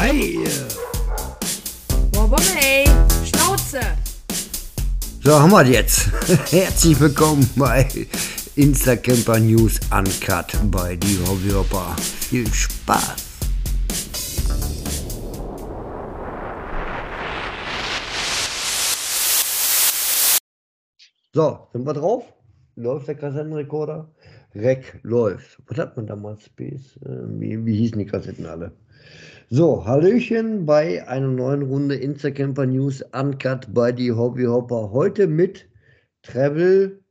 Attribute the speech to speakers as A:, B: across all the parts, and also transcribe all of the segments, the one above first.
A: Hi!
B: Wobomey, Schnauze!
A: So, haben wir jetzt. Herzlich willkommen bei Instacamper News Uncut bei die Hobbyhopper. Viel Spaß! So, sind wir drauf? Läuft der Kassettenrekorder? Rec läuft. Was hat man damals? Space? Äh, Wie, wie hießen die Kassetten alle? So, Hallöchen bei einer neuen Runde Instacamper News Uncut bei die Hobbyhopper. Heute mit Travel.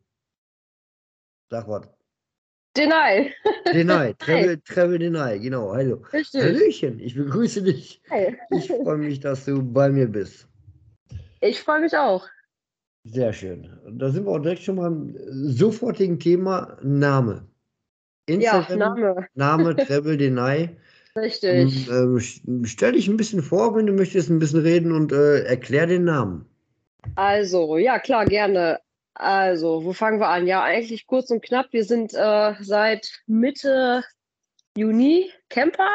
A: Sag was.
B: Deny.
A: Deny. Travel, Travel Deny. Genau. Hallo.
B: Richtig.
A: Hallöchen. Ich begrüße dich.
B: Hi.
A: Ich freue mich, dass du bei mir bist.
B: Ich freue mich auch.
A: Sehr schön. Da sind wir auch direkt schon beim sofortigen Thema Name.
B: Ja,
A: Instagram,
B: Name.
A: Name Travel Deny.
B: Richtig.
A: Ähm, st- stell dich ein bisschen vor, wenn du möchtest, ein bisschen reden und äh, erklär den Namen.
B: Also, ja, klar, gerne. Also, wo fangen wir an? Ja, eigentlich kurz und knapp. Wir sind äh, seit Mitte Juni Camper,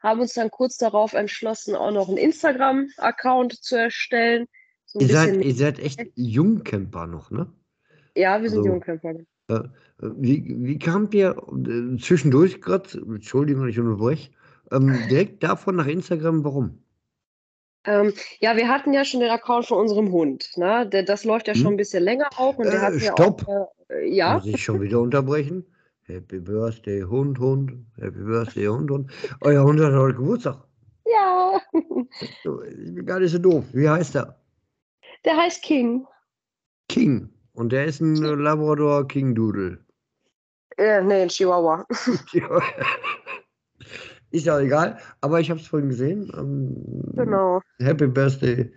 B: haben uns dann kurz darauf entschlossen, auch noch einen Instagram-Account zu erstellen. So
A: Ihr seid, ihr seid echt Jungcamper noch, ne?
B: ja, wir sind
A: also-
B: Jungcamper.
A: Äh, Wie, wie kamt ihr äh, zwischendurch gerade, Entschuldigung, ich unterbreche, ähm, direkt davon nach Instagram, warum?
B: Ähm, ja, wir hatten ja schon den Account von unserem Hund. Ne? Der, das läuft ja
A: Hm?
B: schon ein bisschen länger auch. Und der
A: Äh,
B: hat ja
A: stopp.
B: auch. Äh, ja.
A: Muss ich schon wieder unterbrechen? Happy Birthday, Hund, Hund. Happy Birthday, Hund, Hund. Euer Hund hat heute Geburtstag.
B: Ja.
A: Ich bin gar nicht so doof. Wie heißt er?
B: Der heißt King.
A: King. Und der ist ein Labrador King Doodle.
B: Äh, nee, ein Chihuahua.
A: Ja. Ist ja egal, aber ich habe es vorhin gesehen. Ähm,
B: Genau.
A: Happy Birthday,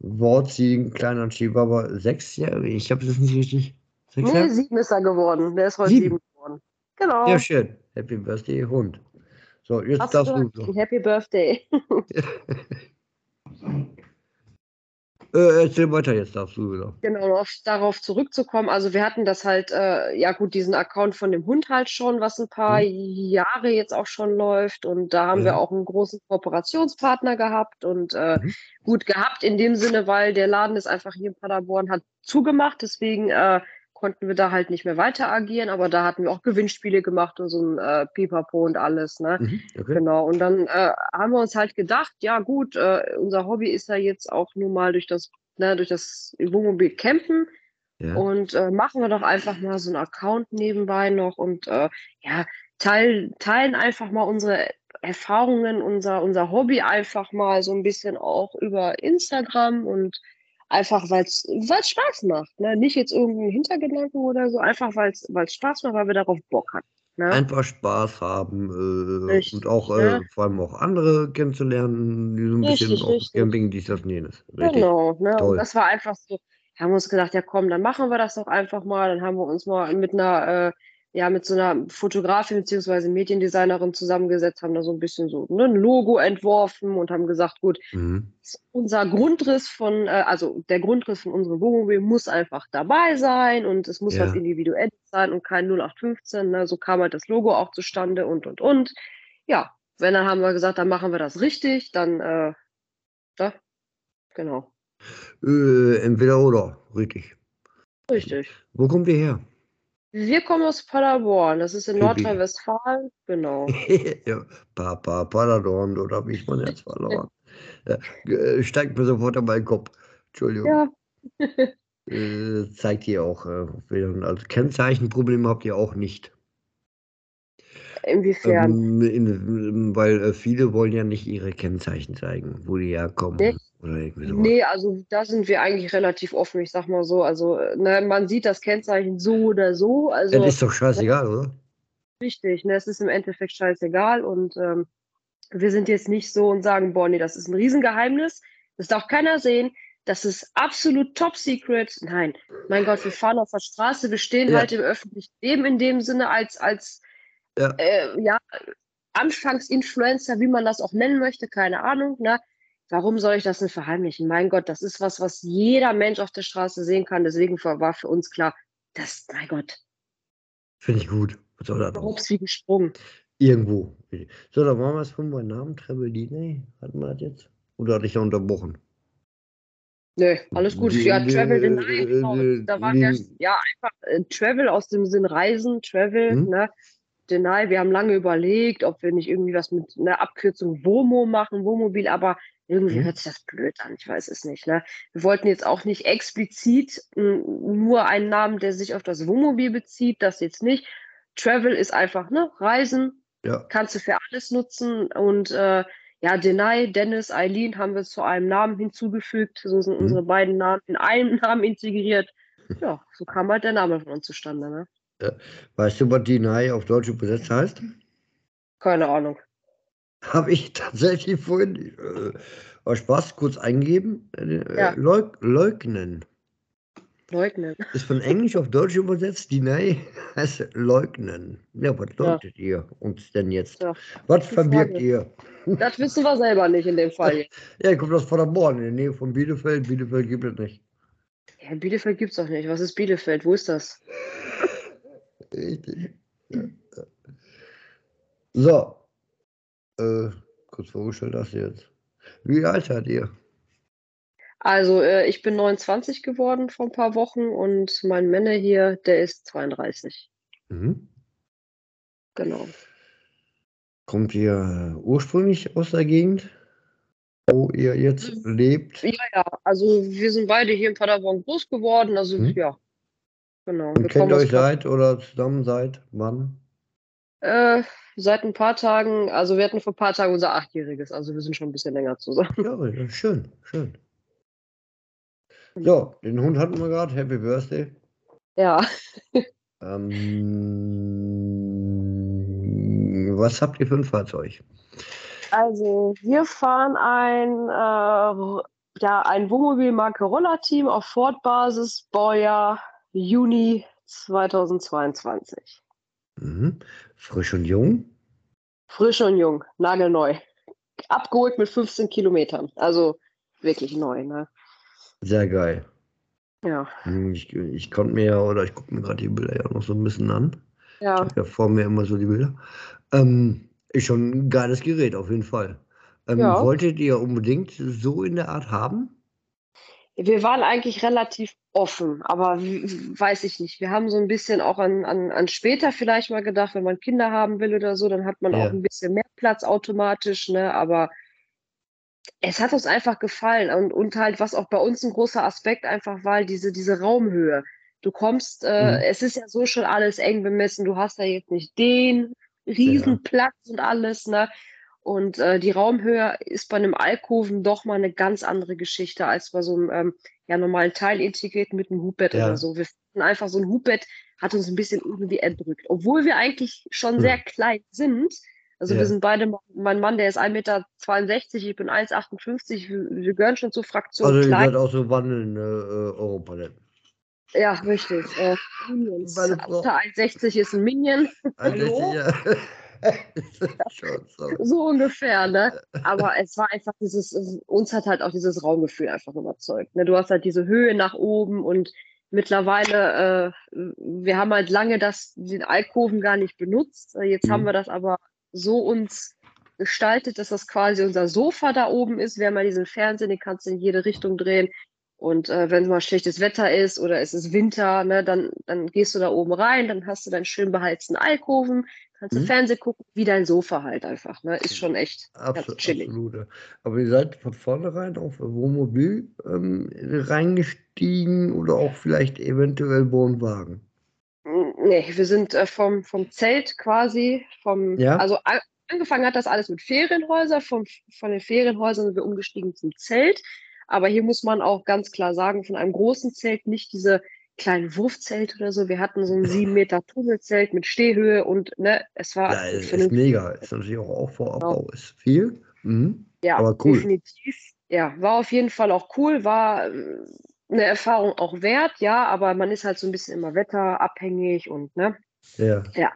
A: Wortzi, ein kleiner Chihuahua, sechs Jahre. Ich habe das nicht richtig. Sechs
B: Nee, sieben ist er geworden. Der ist heute
A: Sieben?
B: sieben geworden. Genau.
A: Ja, schön. Happy Birthday, Hund. So, jetzt
B: Hast
A: darfst du.
B: King, Happy Birthday.
A: Äh, erzähl weiter, jetzt darfst du wieder.
B: Genau, noch darauf zurückzukommen. Also wir hatten das halt, äh, ja gut, diesen Account von dem Hund halt schon, was ein paar Jahre jetzt auch schon läuft. Und da haben
A: Mhm. Ja.
B: wir auch einen großen Kooperationspartner gehabt und äh,
A: Mhm.
B: gut gehabt in dem Sinne, weil der Laden ist einfach hier in Paderborn hat zugemacht. Deswegen äh, konnten wir da halt nicht mehr weiter agieren. Aber da hatten wir auch Gewinnspiele gemacht und so ein äh, Pipapo und alles. Ne?
A: Mhm, okay.
B: Genau, und dann äh, haben wir uns halt gedacht, ja gut, äh, unser Hobby ist ja jetzt auch nun mal durch das, ne, durch das Wohnmobil Campen
A: Ja.
B: und äh, machen wir doch einfach mal so einen Account nebenbei noch und äh, ja, teil, teilen einfach mal unsere Erfahrungen, unser, unser Hobby einfach mal so ein bisschen auch über Instagram und einfach, weil es Spaß macht. Ne? Nicht jetzt irgendein Hintergedanken oder so, einfach weil es Spaß macht, weil wir darauf Bock hatten. Ne?
A: Einfach Spaß haben äh,
B: Richtig,
A: und auch äh,
B: ne?
A: vor allem auch andere kennenzulernen, die so ein bisschen
B: Richtig,
A: auch
B: richtig.
A: Camping, dies, das, jenes.
B: Genau, ne?
A: Toll.
B: Und das war einfach so, haben wir uns gedacht, ja komm, dann machen wir das doch einfach mal. Dann haben wir uns mal mit einer, äh, ja, mit so einer Fotografin beziehungsweise Mediendesignerin zusammengesetzt, haben da so ein bisschen so ne, ein Logo entworfen und haben gesagt, gut,
A: Mhm.
B: unser Grundriss von, äh, also der Grundriss von unserem Wohnmobil muss einfach dabei sein und es muss
A: Ja.
B: was Individuelles sein und kein 0815. Ne? So kam halt das Logo auch zustande und und und. Ja, wenn dann haben wir gesagt, dann machen wir das richtig, dann, äh, da, genau.
A: Äh, entweder oder, richtig.
B: Richtig.
A: Wo kommt ihr her?
B: Wir kommen aus Paderborn, das ist in
A: Pipi.
B: Nordrhein-Westfalen, genau.
A: ja, Papa, Paladorn, dort habe ich mein Herz verloren. Ja, äh, steigt mir sofort an meinen Kopf. Entschuldigung.
B: Ja,
A: Äh, zeigt ihr auch. Äh, also Kennzeichenprobleme habt ihr auch nicht.
B: inwiefern?
A: Ähm, in, weil äh, viele wollen ja nicht ihre Kennzeichen zeigen, wo die herkommen.
B: Nee.
A: Oder irgendwie sowas.
B: Nee, also da sind wir eigentlich relativ offen, ich sag mal so. Also, ne, man sieht das Kennzeichen so oder so. Also
A: Das ist doch scheißegal, oder?
B: richtig, ne, es ist im Endeffekt scheißegal und ähm, wir sind jetzt nicht so und sagen, boah, nee, das ist ein Riesengeheimnis. Das darf keiner sehen. Das ist absolut top secret. Nein, mein Gott, wir fahren auf der Straße, wir stehen
A: Ja.
B: halt im öffentlichen Leben in dem Sinne als, als
A: Ja.
B: äh, ja, Anfangsinfluencer, wie man das auch nennen möchte, keine Ahnung. Ne? Warum soll ich das denn verheimlichen? Mein Gott, das ist was, was jeder Mensch auf der Straße sehen kann. Deswegen war für uns klar, das, mein Gott,
A: Finde ich gut. Was soll das?
B: Ups, wie gesprungen.
A: Irgendwo. So, dann machen wir es von meinem Namen, Travel Diney. Hatten wir das jetzt? Oder hatte ich da unterbrochen?
B: Nö, alles gut.
A: Die-
B: Ja, Travel,
A: äh,
B: genau. Da war ja, ja einfach äh, Travel aus dem Sinn Reisen, Travel,
A: Mhm.
B: ne? Deny, wir haben lange überlegt, ob wir nicht irgendwie was mit einer Abkürzung WOMO machen, Wohnmobil, aber irgendwie
A: Mhm.
B: hört sich das blöd an, ich weiß es nicht. Ne? Wir wollten jetzt auch nicht explizit m, nur einen Namen, der sich auf das Wohnmobil bezieht, das jetzt nicht. Travel ist einfach, ne, Reisen,
A: Ja.
B: kannst du für alles nutzen und äh, ja, Denai, Dennis, Eileen haben wir zu einem Namen hinzugefügt. So sind
A: Mhm.
B: unsere beiden Namen in einem Namen integriert. Ja, so kam halt der Name von uns zustande. Ne?
A: Weißt du, was Diney auf Deutsch übersetzt heißt?
B: Keine Ahnung.
A: Habe ich tatsächlich vorhin äh, Spaß kurz eingegeben. Äh,
B: Ja.
A: leug leugnen.
B: Leugnen.
A: Ist von Englisch auf Deutsch übersetzt. Deny heißt leugnen. Ja, was
B: Ja.
A: leugnet ihr uns denn jetzt?
B: Ja.
A: Was verbirgt ihr?
B: Das wissen wir selber nicht in dem Fall. jetzt.
A: Ja, kommt aus Paderborn, in der Nähe von Bielefeld. Bielefeld gibt es nicht.
B: Ja, Bielefeld gibt's doch nicht. Was ist Bielefeld? Wo ist das?
A: Richtig. Ja. ja. So. Äh, kurz vorgestellt hast jetzt. Wie alt seid ihr?
B: Also, äh, ich bin 29 geworden vor ein paar Wochen und mein Männer hier, der ist 32.
A: Mhm.
B: Genau.
A: Kommt ihr ursprünglich aus der Gegend, wo ihr jetzt lebt?
B: Ja, ja, also wir sind beide hier in Paderborn groß geworden. Also,
A: Mhm.
B: ja. Genau.
A: Und
B: Wir
A: kennt euch seit oder zusammen seit wann?
B: Äh, seit ein paar Tagen, also wir hatten vor ein paar Tagen unser Achtjähriges, also wir sind schon ein bisschen länger zusammen.
A: Ja, ja, schön, schön. So, den Hund hatten wir gerade. Happy Birthday.
B: Ja,
A: Ähm, was habt ihr für ein Fahrzeug?
B: also wir fahren ein, äh, ja, ein Wohnmobilmarke Roller-Team auf Ford-Basis, Baujahr Juni 2022.
A: Mhm. Frisch und jung.
B: Frisch und jung, nagelneu. Abgeholt mit 15 Kilometern, also wirklich neu, ne?
A: Sehr geil.
B: Ja,
A: Hm, Ich, ich konnte mir ja, oder ich gucke mir gerade die Bilder ja noch so ein bisschen an. Ich
B: ja.
A: habe ja vor mir immer so die Bilder. Ähm, ist schon ein geiles Gerät, auf jeden Fall. Ähm,
B: Ja.
A: Wolltet ihr unbedingt so in der Art haben?
B: Wir waren eigentlich relativ offen, aber weiß ich nicht. Wir haben so ein bisschen auch an, an, an später vielleicht mal gedacht, wenn man Kinder haben will oder so, dann hat man
A: Ja.
B: auch ein bisschen mehr Platz automatisch, ne? Aber es hat uns einfach gefallen und, und halt, was auch bei uns ein großer Aspekt einfach war, diese, diese Raumhöhe. Du kommst, äh,
A: Mhm.
B: es ist ja so schon alles eng bemessen, du hast ja jetzt nicht den Riesenplatz und alles, ne? Und äh, die Raumhöhe ist bei einem Alkoven doch mal eine ganz andere Geschichte als bei so einem ähm, ja, normalen Teil integriert mit einem Hubbett
A: Ja.
B: oder so. Wir finden einfach so ein Hubbett hat uns ein bisschen irgendwie erdrückt, obwohl wir eigentlich schon
A: Hm.
B: sehr klein sind. Also
A: Ja.
B: wir sind beide, mein Mann, der ist 1,62 Meter, ich bin 1,58 wir, wir gehören schon zur Fraktion
A: Also ihr seid auch so wandelnde äh, Europaletten.
B: Ja, richtig. Äh, Minions.
A: Meine Frau-
B: Unter 1,60 ist ein Minion.
A: Also
B: Hallo?
A: ja. so.
B: So ungefähr, ne? Aber es war einfach dieses, uns hat halt auch dieses Raumgefühl einfach überzeugt. Ne? Du hast halt diese Höhe nach oben und mittlerweile, äh, wir haben halt lange das, den Alkoven gar nicht benutzt. Äh, Jetzt haben
A: Mhm.
B: wir das aber so uns gestaltet, dass das quasi unser Sofa da oben ist. Wir haben ja diesen Fernseher, den kannst du in jede Richtung drehen. Und äh, wenn mal schlechtes Wetter ist oder es ist Winter, ne, dann, dann gehst du da oben rein, dann hast du deinen schön beheizten Alkoven, kannst du
A: Mhm.
B: Fernsehen gucken, wie dein Sofa halt einfach. Ne? Ist schon echt
A: Absolut,
B: chillig.
A: absolut. Aber ihr seid von vornherein auf Wohnmobil ähm, reingestiegen oder auch vielleicht eventuell Wohnwagen.
B: Mm, Nee, wir sind äh, vom, vom Zelt quasi, vom,
A: Ja.
B: also angefangen hat das alles mit Ferienhäusern, vom, von den Ferienhäusern sind wir umgestiegen zum Zelt. Aber hier muss man auch ganz klar sagen, von einem großen Zelt nicht diese kleinen Wurfzelt oder so. Wir hatten so ein sieben Meter Tunnelzelt mit Stehhöhe und ne, es war
A: Ja, ist, ist mega. Ist natürlich auch Aufbau, ist viel. Mhm.
B: Ja,
A: aber cool.
B: definitiv. Ja, war auf jeden Fall auch cool, war äh, eine Erfahrung auch wert, ja, aber man ist halt so ein bisschen immer wetterabhängig und ne.
A: Ja.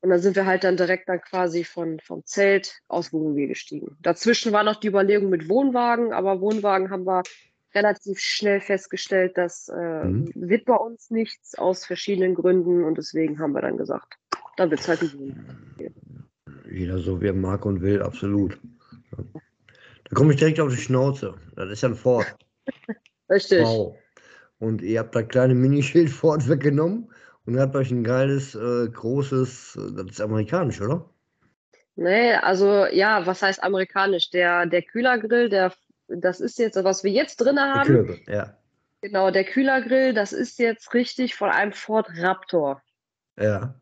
B: Und dann sind wir halt dann direkt dann quasi von, vom Zelt aus Wohnmobil gestiegen. Dazwischen war noch die Überlegung mit Wohnwagen, aber Wohnwagen haben wir relativ schnell festgestellt, das äh,
A: Mhm.
B: wird bei uns nichts aus verschiedenen Gründen und deswegen haben wir dann gesagt, dann wird es halt Wohnwagen.
A: jeder so, wie er mag und will, absolut. Ja. Da komme ich direkt auf die Schnauze. Das ist ja ein Ford.
B: Richtig.
A: Wow. Und ihr habt da kleine Minischild Ford weggenommen und habt euch ein geiles, äh, großes, das ist amerikanisch, oder?
B: Nee, also ja, was heißt amerikanisch? Der, der Kühlergrill, der, das ist jetzt, was wir jetzt drin
A: Der
B: haben.
A: Kühlgrill, ja.
B: Genau, der Kühlergrill, das ist jetzt richtig von einem Ford Raptor.
A: Ja.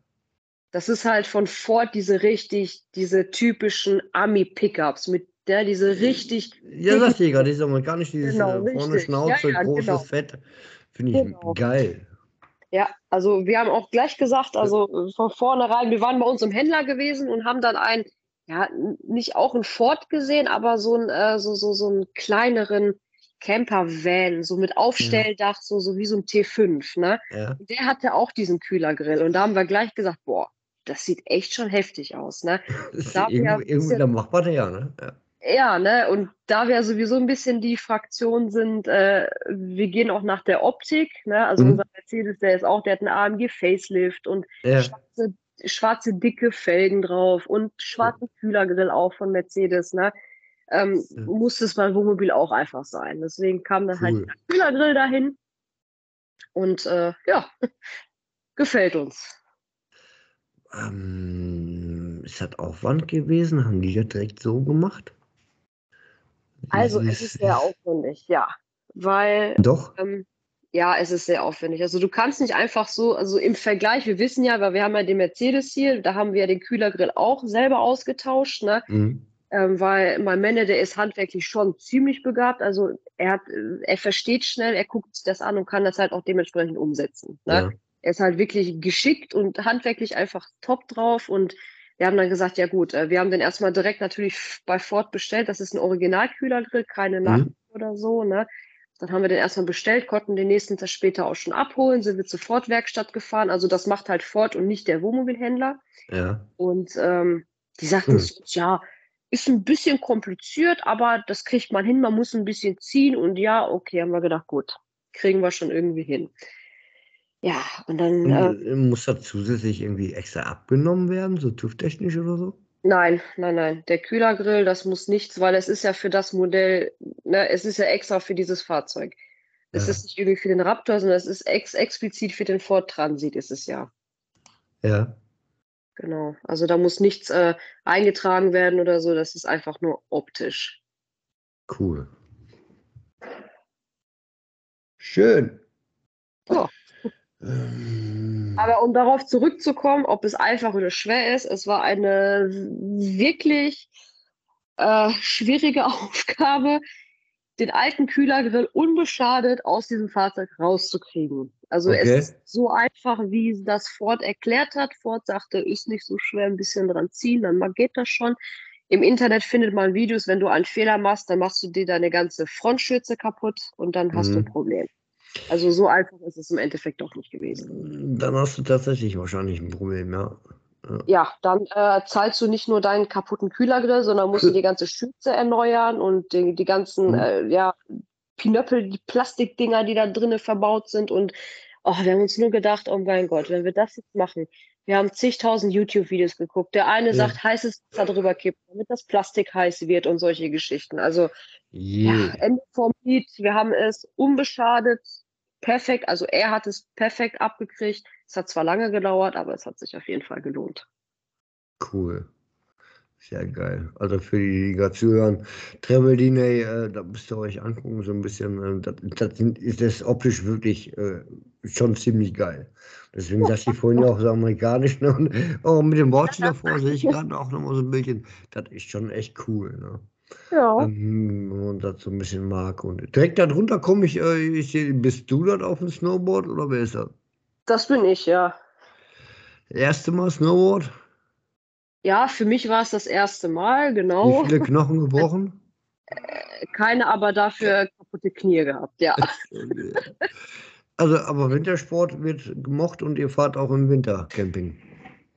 B: Das ist halt von Ford diese richtig, diese typischen Ami-Pickups mit der, diese richtig,
A: Ja, sagte ich gerade, dieses amerikanisch, dieses
B: Genau,
A: äh, vorne. Schnauze,
B: Ja, ja,
A: großes
B: genau.
A: Fett. Finde ich
B: Genau.
A: geil.
B: ja, also wir haben auch gleich gesagt, also äh, von vornherein, wir waren bei uns im Händler gewesen und haben dann einen, ja, nicht auch einen Ford gesehen, aber so einen, äh, so, so, so einen kleineren Camper-Van, so mit Aufstelldach, so, so wie so ein T5, ne?
A: Ja.
B: Der hatte auch diesen Kühlergrill und da haben wir gleich gesagt, boah, das sieht echt schon heftig aus, ne? Da
A: irgendwo,
B: ein
A: da macht man ja, ne? Ja.
B: Ja, ne? Und da wir sowieso ein bisschen die Fraktion sind, äh, wir gehen auch nach der Optik, ne? Also
A: Mhm.
B: unser Mercedes, der ist auch, der hat einen AMG Facelift und
A: Ja.
B: schwarze, schwarze dicke Felgen drauf und schwarzen Kühlergrill auch von Mercedes, ne? Ähm,
A: Ja.
B: Muss es bei Wohnmobil auch einfach sein. Deswegen kam dann halt
A: Cool.
B: der Kühlergrill dahin. Und äh, ja, gefällt uns.
A: Ähm, ist das Aufwand gewesen? Haben die das direkt so gemacht?
B: Also es ist sehr aufwendig, ja. Weil
A: Doch?
B: Ähm, ja, es ist sehr aufwendig. Also du kannst nicht einfach so, also im Vergleich, wir wissen ja, weil wir haben ja den Mercedes hier, da haben wir ja den Kühlergrill auch selber ausgetauscht, ne?
A: Mhm.
B: Ähm, weil mein Männer, der ist handwerklich schon ziemlich begabt. Also er hat, äh, er versteht schnell, er guckt sich das an und kann das halt auch dementsprechend umsetzen. Ne?
A: Ja.
B: Er ist halt wirklich geschickt und handwerklich einfach top drauf. Und wir haben dann gesagt, ja gut, äh, wir haben den erstmal direkt natürlich bei Ford bestellt. Das ist ein Originalkühlergrill, keine
A: Mhm.
B: Nacht oder so. Ne? Dann haben wir den erstmal bestellt, konnten den nächsten Tag später auch schon abholen, sind wir zur Ford-Werkstatt gefahren. Also das macht halt Ford und nicht der Wohnmobilhändler.
A: Ja.
B: Und ähm, die sagten,
A: Hm.
B: so, ja, ist ein bisschen kompliziert, aber das kriegt man hin, man muss ein bisschen ziehen. Und ja, okay, haben wir gedacht, gut, kriegen wir schon irgendwie hin. Ja, und dann, äh,
A: Und, äh, muss das zusätzlich irgendwie extra abgenommen werden, so TÜV-technisch oder so?
B: Nein, nein, nein, der Kühlergrill, das muss nichts, weil es ist ja für das Modell, ne, es ist ja extra für dieses Fahrzeug. Es
A: Ja.
B: ist nicht irgendwie für den Raptor, sondern es ist ex explizit für den Ford Transit, ist es ja.
A: Ja.
B: Genau. Also da muss nichts äh, eingetragen werden oder so, das ist einfach nur optisch.
A: Cool. Schön.
B: Ja.
A: Ähm,
B: Aber um darauf zurückzukommen, ob es einfach oder schwer ist, es war eine wirklich äh, schwierige Aufgabe, den alten Kühlergrill unbeschadet aus diesem Fahrzeug rauszukriegen. Also
A: Okay.
B: es ist so einfach, wie das Ford erklärt hat. Ford sagte, ist nicht so schwer, ein bisschen dran ziehen, dann geht das schon. Im Internet findet man Videos, wenn du einen Fehler machst, dann machst du dir deine ganze Frontschürze kaputt und dann hast du ein
A: Mhm.
B: Problem. Also so einfach ist es im Endeffekt doch nicht gewesen.
A: Dann hast du tatsächlich wahrscheinlich ein Problem, ja.
B: Ja, dann äh, zahlst du nicht nur deinen kaputten Kühlergrill, sondern musst du die ganze Schürze erneuern und die, die ganzen
A: Mhm.
B: äh, ja, Pinöppel, die Plastikdinger, die da drinnen verbaut sind. Und oh, wir haben uns nur gedacht, oh mein Gott, wenn wir das jetzt machen. Wir haben zigtausend YouTube-Videos geguckt. Der eine
A: Ja.
B: sagt, heißes Wasser drüber kippen, damit das Plastik heiß wird und solche Geschichten. Also
A: Je.
B: ja, Ende vom Lied. Wir haben es unbeschadet, perfekt. Also er hat es perfekt abgekriegt. Es hat zwar lange gedauert, aber es hat sich auf jeden Fall gelohnt.
A: Cool. Sehr geil. Also für die, die gerade zuhören, Travel Diney, äh, da müsst ihr euch angucken, so ein bisschen. Äh, das, das ist das optisch wirklich äh, schon ziemlich geil. Deswegen sagte ich vorhin ja auch so amerikanisch. Ne? Und auch mit dem Wortspiel davor sehe ich gerade auch nochmal so ein bisschen. Das ist schon echt cool. Ne?
B: Ja.
A: Ähm, man das so ein bisschen mag. Und direkt darunter komme ich, äh, ich seh- bist du dort auf dem Snowboard oder wer ist das?
B: Das bin ich, ja.
A: Erste Mal Snowboard?
B: Ja, für mich war es das erste Mal,
A: Wie
B: genau.
A: viele Knochen gebrochen?
B: Keine, aber dafür kaputte Knie gehabt, ja.
A: Also, aber Wintersport wird gemocht und ihr fahrt auch im Winter Camping.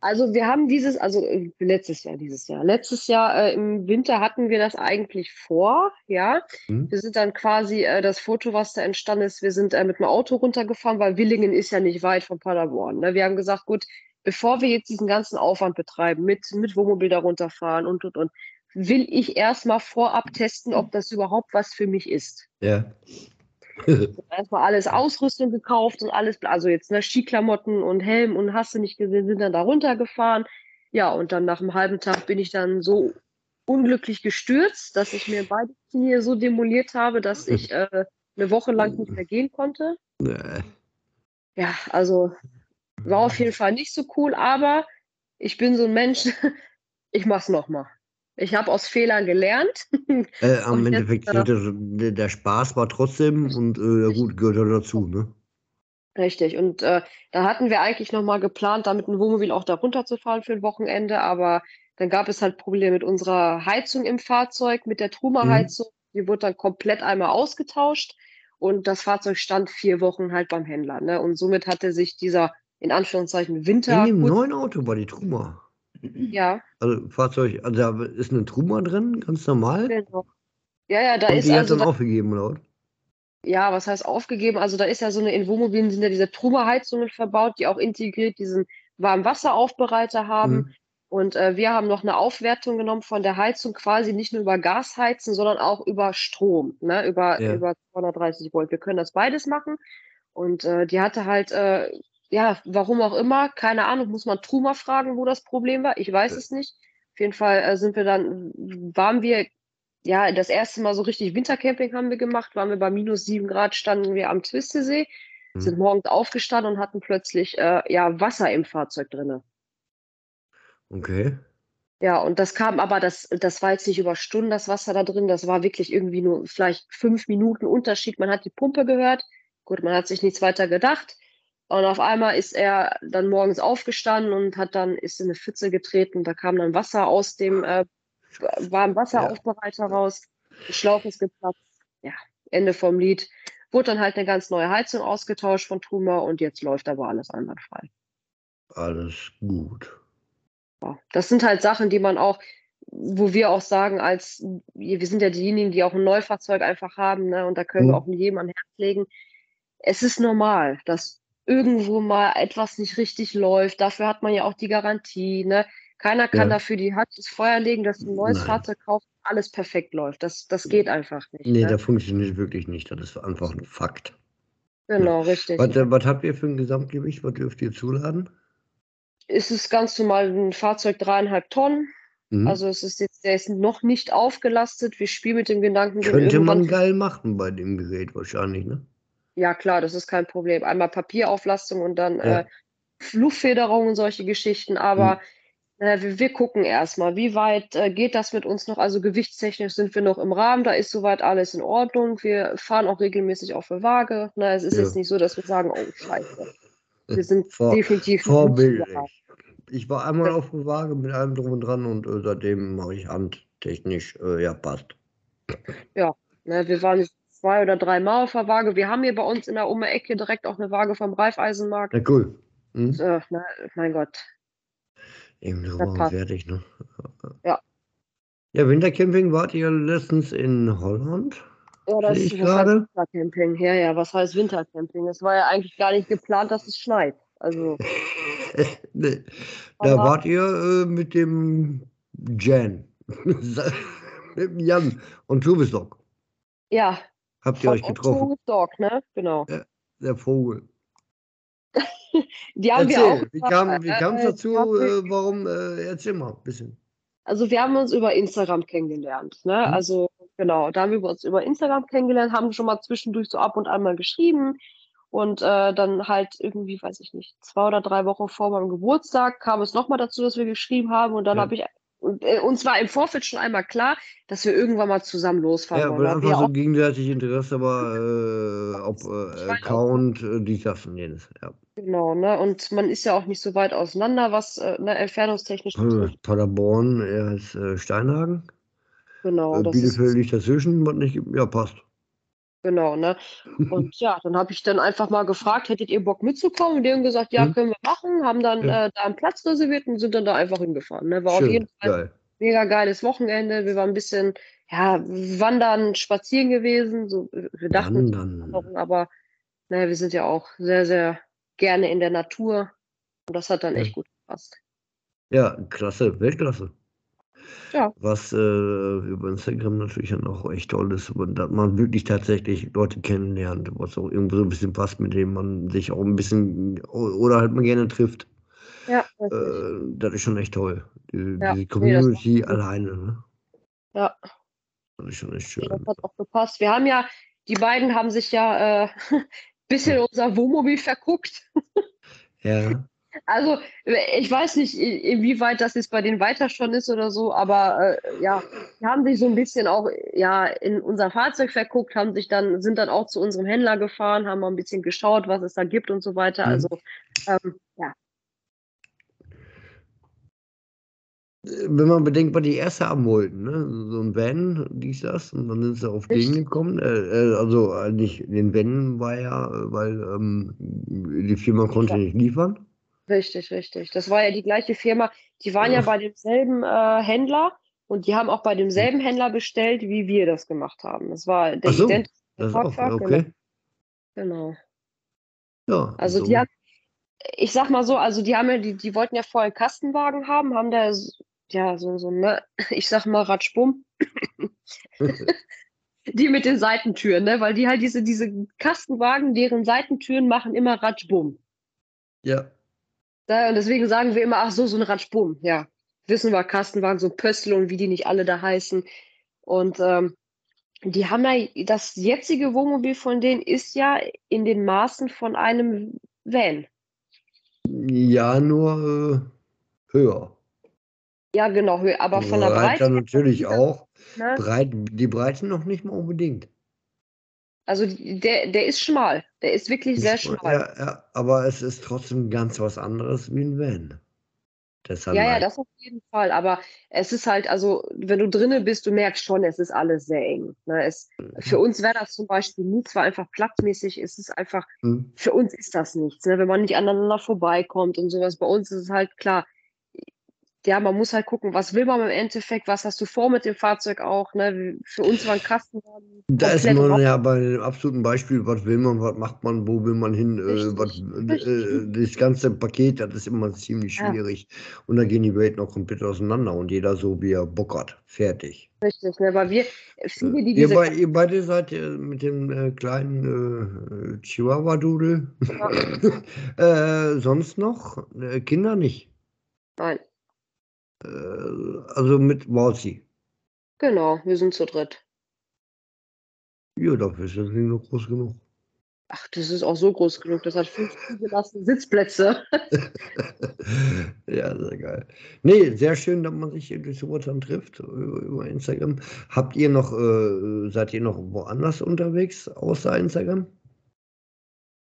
B: Also wir haben dieses, also äh, letztes Jahr, dieses Jahr. Letztes Jahr äh, im Winter hatten wir das eigentlich vor, ja.
A: Hm?
B: Wir sind dann quasi, äh, das Foto, was da entstanden ist, wir sind äh, mit dem Auto runtergefahren, weil Willingen ist ja nicht weit von Paderborn. Ne? Wir haben gesagt, gut, bevor wir jetzt diesen ganzen Aufwand betreiben, mit, mit Wohnmobil da runterfahren und, und, und, will ich erstmal vorab testen, ob das überhaupt was für mich ist.
A: Ja.
B: erstmal alles Ausrüstung gekauft und alles, also jetzt ne, Skiklamotten und Helm und hast du nicht gesehen, sind dann da runtergefahren. Ja, und dann nach einem halben Tag bin ich dann so unglücklich gestürzt, dass ich mir beide Knie so demoliert habe, dass ich äh, eine Woche lang nicht mehr gehen konnte.
A: Nee.
B: Ja, also war auf jeden Fall nicht so cool, aber ich bin so ein Mensch, ich mach's nochmal. Ich habe aus Fehlern gelernt.
A: Äh, am Endeffekt,
B: äh,
A: der, der, Spaß war trotzdem und äh, gut, gehört ja dazu, ne?
B: Richtig. Und äh, da hatten wir eigentlich nochmal geplant, da mit dem Wohnmobil auch da runterzufahren für ein Wochenende, aber dann gab es halt Probleme mit unserer Heizung im Fahrzeug, mit der Truma-Heizung. Die wurde dann komplett einmal ausgetauscht und das Fahrzeug stand vier Wochen halt beim Händler. Ne? Und somit hatte sich dieser, in Anführungszeichen, Winter.
A: In dem neuen Auto war die Truma.
B: ja,
A: Also Fahrzeug, also da ist eine Truma drin, ganz normal.
B: genau. Ja, ja, da
A: und
B: ist
A: die hat
B: also.
A: dann
B: Da,
A: aufgegeben, was?
B: ja, was heißt aufgegeben? Also da ist ja so eine, in Wohnmobilen sind ja diese Truma-Heizungen verbaut, die auch integriert diesen Warmwasseraufbereiter haben.
A: Mhm.
B: Und äh, wir haben noch eine Aufwertung genommen von der Heizung, quasi nicht nur über Gas heizen, sondern auch über Strom, ne? über,
A: Ja.
B: über 230 Volt. Wir können das beides machen. Und äh, die hatte halt, äh, ja, warum auch immer, keine Ahnung, muss man Truma fragen, wo das Problem war. Ich weiß es nicht. Auf jeden Fall äh, sind wir dann, waren wir, ja, das erste Mal so richtig Wintercamping haben wir gemacht, waren wir bei minus sieben Grad, standen wir am Twistesee,
A: Mhm.
B: sind morgens aufgestanden und hatten plötzlich äh, ja, Wasser im Fahrzeug drinne.
A: Okay.
B: Ja, und das kam aber, das, das war jetzt nicht über Stunden das Wasser da drin, das war wirklich irgendwie nur vielleicht fünf Minuten Unterschied. Man hat die Pumpe gehört, gut, man hat sich nichts weiter gedacht. Und auf einmal ist er dann morgens aufgestanden und hat dann, ist in eine Pfütze getreten. Da kam dann Wasser aus dem äh, warmen Wasseraufbereiter raus. Der Schlauch ist geplatzt. Ja, Ende vom Lied. Wurde dann halt eine ganz neue Heizung ausgetauscht von Truma und jetzt läuft aber alles einwandfrei.
A: Alles gut.
B: Ja, das sind halt Sachen, die man auch, wo wir auch sagen, als wir sind ja diejenigen, die auch ein Neufahrzeug einfach haben, ne, und da können wir
A: Mhm.
B: auch jedem an Herz legen. Es ist normal, dass irgendwo mal etwas nicht richtig läuft. Dafür hat man ja auch die Garantie, ne? Keiner kann
A: Ja.
B: dafür die Hand ins Feuer legen, dass du ein neues
A: Nein.
B: Fahrzeug kaufst, alles perfekt läuft. Das, das geht einfach nicht.
A: Nee,
B: ne?
A: der funktioniert wirklich nicht. Das ist einfach ein Fakt.
B: Genau, richtig.
A: Was, äh, was habt ihr für ein Gesamtgewicht? Was dürft ihr zuladen?
B: Es ist ganz normal ein Fahrzeug dreieinhalb Tonnen.
A: Mhm.
B: Also es ist jetzt, der ist noch nicht aufgelastet. Wir spielen mit dem Gedanken,
A: Könnte man geil machen bei dem Gerät wahrscheinlich, ne?
B: Ja, klar, das ist kein Problem. Einmal Papierauflastung und dann
A: Ja.
B: äh, Luftfederung und solche Geschichten. Aber äh, wir, wir gucken erstmal, wie weit äh, geht das mit uns noch? Also gewichtstechnisch sind wir noch im Rahmen, da ist soweit alles in Ordnung. Wir fahren auch regelmäßig auf der Waage. Ne, es ist
A: Ja.
B: jetzt nicht so, dass wir sagen, oh Scheiße. Wir sind
A: Vor-
B: definitiv
A: Vorbildlich. Ich war einmal auf der Waage mit allem drum und dran und äh, seitdem mache ich handtechnisch, äh, ja, passt.
B: Ne, wir waren zwei oder drei Mal auf der Waage. Wir haben hier bei uns in der Umme-Ecke direkt auch eine Waage vom Reifeisenmarkt.
A: Na cool. Mhm.
B: Äh, na, mein Gott.
A: Eben drüber und fertig, ne?
B: Ja.
A: Ja, Wintercamping wart ihr letztens in Holland?
B: Ja, das heißt
A: gerade.
B: Wintercamping. Ja, ja, was heißt Wintercamping? Es war ja eigentlich gar nicht geplant, dass es schneit. Also,
A: Nee. Da wart ihr äh, mit dem Jan. mit dem Jan und Tubestock.
B: ja,
A: Habt ihr
B: von
A: euch getroffen?
B: Dog, ne? Genau.
A: Der Vogel.
B: Die haben wir auch.
A: Erzähl, wie kam wie
B: äh,
A: dazu? Äh, warum? Äh, erzähl mal ein bisschen.
B: Also wir haben uns über Instagram kennengelernt, ne?
A: Mhm.
B: Also genau, da haben wir uns über Instagram kennengelernt, haben schon mal zwischendurch so ab und an mal geschrieben und äh, dann halt irgendwie, weiß ich nicht, zwei oder drei Wochen vor meinem Geburtstag kam es nochmal dazu, dass wir geschrieben haben und dann
A: Ja.
B: habe ich und, äh, uns war im Vorfeld schon einmal klar, dass wir irgendwann mal zusammen losfahren
A: Ja,
B: wollen.
A: einfach so gegenseitig Interesse war, äh, ob äh, Account, äh, dies, das und jenes. Ja.
B: genau, ne? Und man ist ja auch nicht so weit auseinander, was äh, ne, entfernungstechnisch
A: Äh. Paderborn, er ist Steinhagen.
B: Genau, das ist
A: Bielefeld liegt dazwischen, was nicht. Ja, passt.
B: Genau, ne? Und ja, dann habe ich dann einfach mal gefragt, hättet ihr Bock mitzukommen? Und die haben gesagt, ja,
A: Mhm.
B: können wir machen, haben dann
A: Ja.
B: äh, da einen Platz reserviert und sind dann da einfach hingefahren. Ne? War auf
A: Schön,
B: jeden Fall
A: geil.
B: mega geiles Wochenende. Wir waren ein bisschen, ja, wandern, spazieren gewesen. So, wir dachten,
A: Wandern.
B: Aber naja, wir sind ja auch sehr, sehr gerne in der Natur. Und das hat dann
A: Ja.
B: echt gut passt.
A: Ja, klasse, Weltklasse.
B: Ja.
A: Was äh, über Instagram natürlich dann auch echt toll ist, dass man wirklich tatsächlich Leute kennenlernt, was auch irgendwo so ein bisschen passt, mit denen man sich auch ein bisschen oder halt mal gerne trifft.
B: Ja,
A: Äh, das ist schon echt toll. Die,
B: Ja,
A: diese
B: nee,
A: Community
B: Sinn.
A: alleine, ne?
B: Ja.
A: Das ist schon echt
B: Nee,
A: schön.
B: das hat auch gepasst. Wir haben ja, die beiden haben sich ja äh, bisschen in unser Wohnmobil verguckt.
A: Ja.
B: Also, ich weiß nicht, inwieweit das jetzt bei denen weiter schon ist oder so, aber äh, ja, die haben sich so ein bisschen auch ja in unser Fahrzeug verguckt, haben sich dann, sind dann auch zu unserem Händler gefahren, haben mal ein bisschen geschaut, was es da gibt und so weiter.
A: Mhm.
B: Also, ähm, ja,
A: Wenn man bedenkt, was die erste haben wollten, ne? So ein Van, dies, das, und dann sind sie auf den
B: Richtig.
A: gekommen. Äh, äh, also äh, nicht den Van war ja, äh, weil ähm, die Firma konnte nicht liefern.
B: Richtig, richtig. Das war ja die gleiche Firma. Die waren ja bei demselben äh, Händler und die haben auch bei demselben Händler bestellt, wie wir das gemacht haben. Das war der
A: Ach so,
B: identische
A: okay.
B: Genau.
A: Ja,
B: Also
A: so.
B: die haben, ich sag mal so, also die haben ja, die, die wollten ja vorher einen Kastenwagen haben, haben da ja so, so ne, ich sag mal Ratschbumm, die mit den Seitentüren, ne, weil die halt diese, diese Kastenwagen, deren Seitentüren machen immer Ratschbumm.
A: ja.
B: Ne, und deswegen sagen wir immer, ach so, so ein Ratschbumm, ja. Wissen wir, Kastenwagen, so Pöstel und wie die nicht alle da heißen. Und ähm, die haben ja, das jetzige Wohnmobil von denen ist ja in den Maßen von einem Van.
A: Ja, nur äh, höher.
B: Ja, genau, hö- aber von der Breite.
A: Breiter natürlich auch.
B: Ne?
A: Breit, die Breite noch nicht mal unbedingt.
B: Also der, der ist schmal. Der ist wirklich sehr schmal.
A: Ja, ja, aber es ist trotzdem ganz was anderes wie ein Van. Deshalb
B: Ja, ja, das auf jeden Fall. Aber es ist halt, also wenn du drinne bist, du merkst schon, es ist alles sehr eng. Ne? Es, für uns wäre das zum Beispiel nie, zwar einfach platzmäßig, es ist einfach,
A: Hm.
B: für uns ist das nichts, ne? wenn man nicht aneinander vorbeikommt und sowas. Bei uns ist es halt klar, ja, man muss halt gucken, was will man im Endeffekt, was hast du vor mit dem Fahrzeug auch. Ne? Für uns war ein Kastenwagen
A: Da ist man ja bei dem absoluten Beispiel, was will man, was macht man, wo will man hin, äh, was, äh, das ganze Paket, das ist immer ziemlich
B: Ja.
A: schwierig. Und da gehen die Welten auch komplett auseinander und jeder so, wie er Bock hat. Fertig.
B: Richtig, ne? weil wir, viele, die
A: Ihr,
B: diese
A: bei, ihr beide seid äh, mit dem äh, kleinen äh, Chihuahua-Dudel. äh, sonst noch? Äh, Kinder nicht.
B: Nein,
A: also mit Walsi.
B: genau, wir sind zu dritt.
A: Ja, dafür ist das nicht noch groß genug.
B: Ach, das ist auch so groß genug. Das hat fünf zugelassene Sitzplätze.
A: ja, sehr geil. Nee, sehr schön, dass man sich durch dann trifft über, über Instagram. Habt ihr noch, äh, seid ihr noch woanders unterwegs außer Instagram?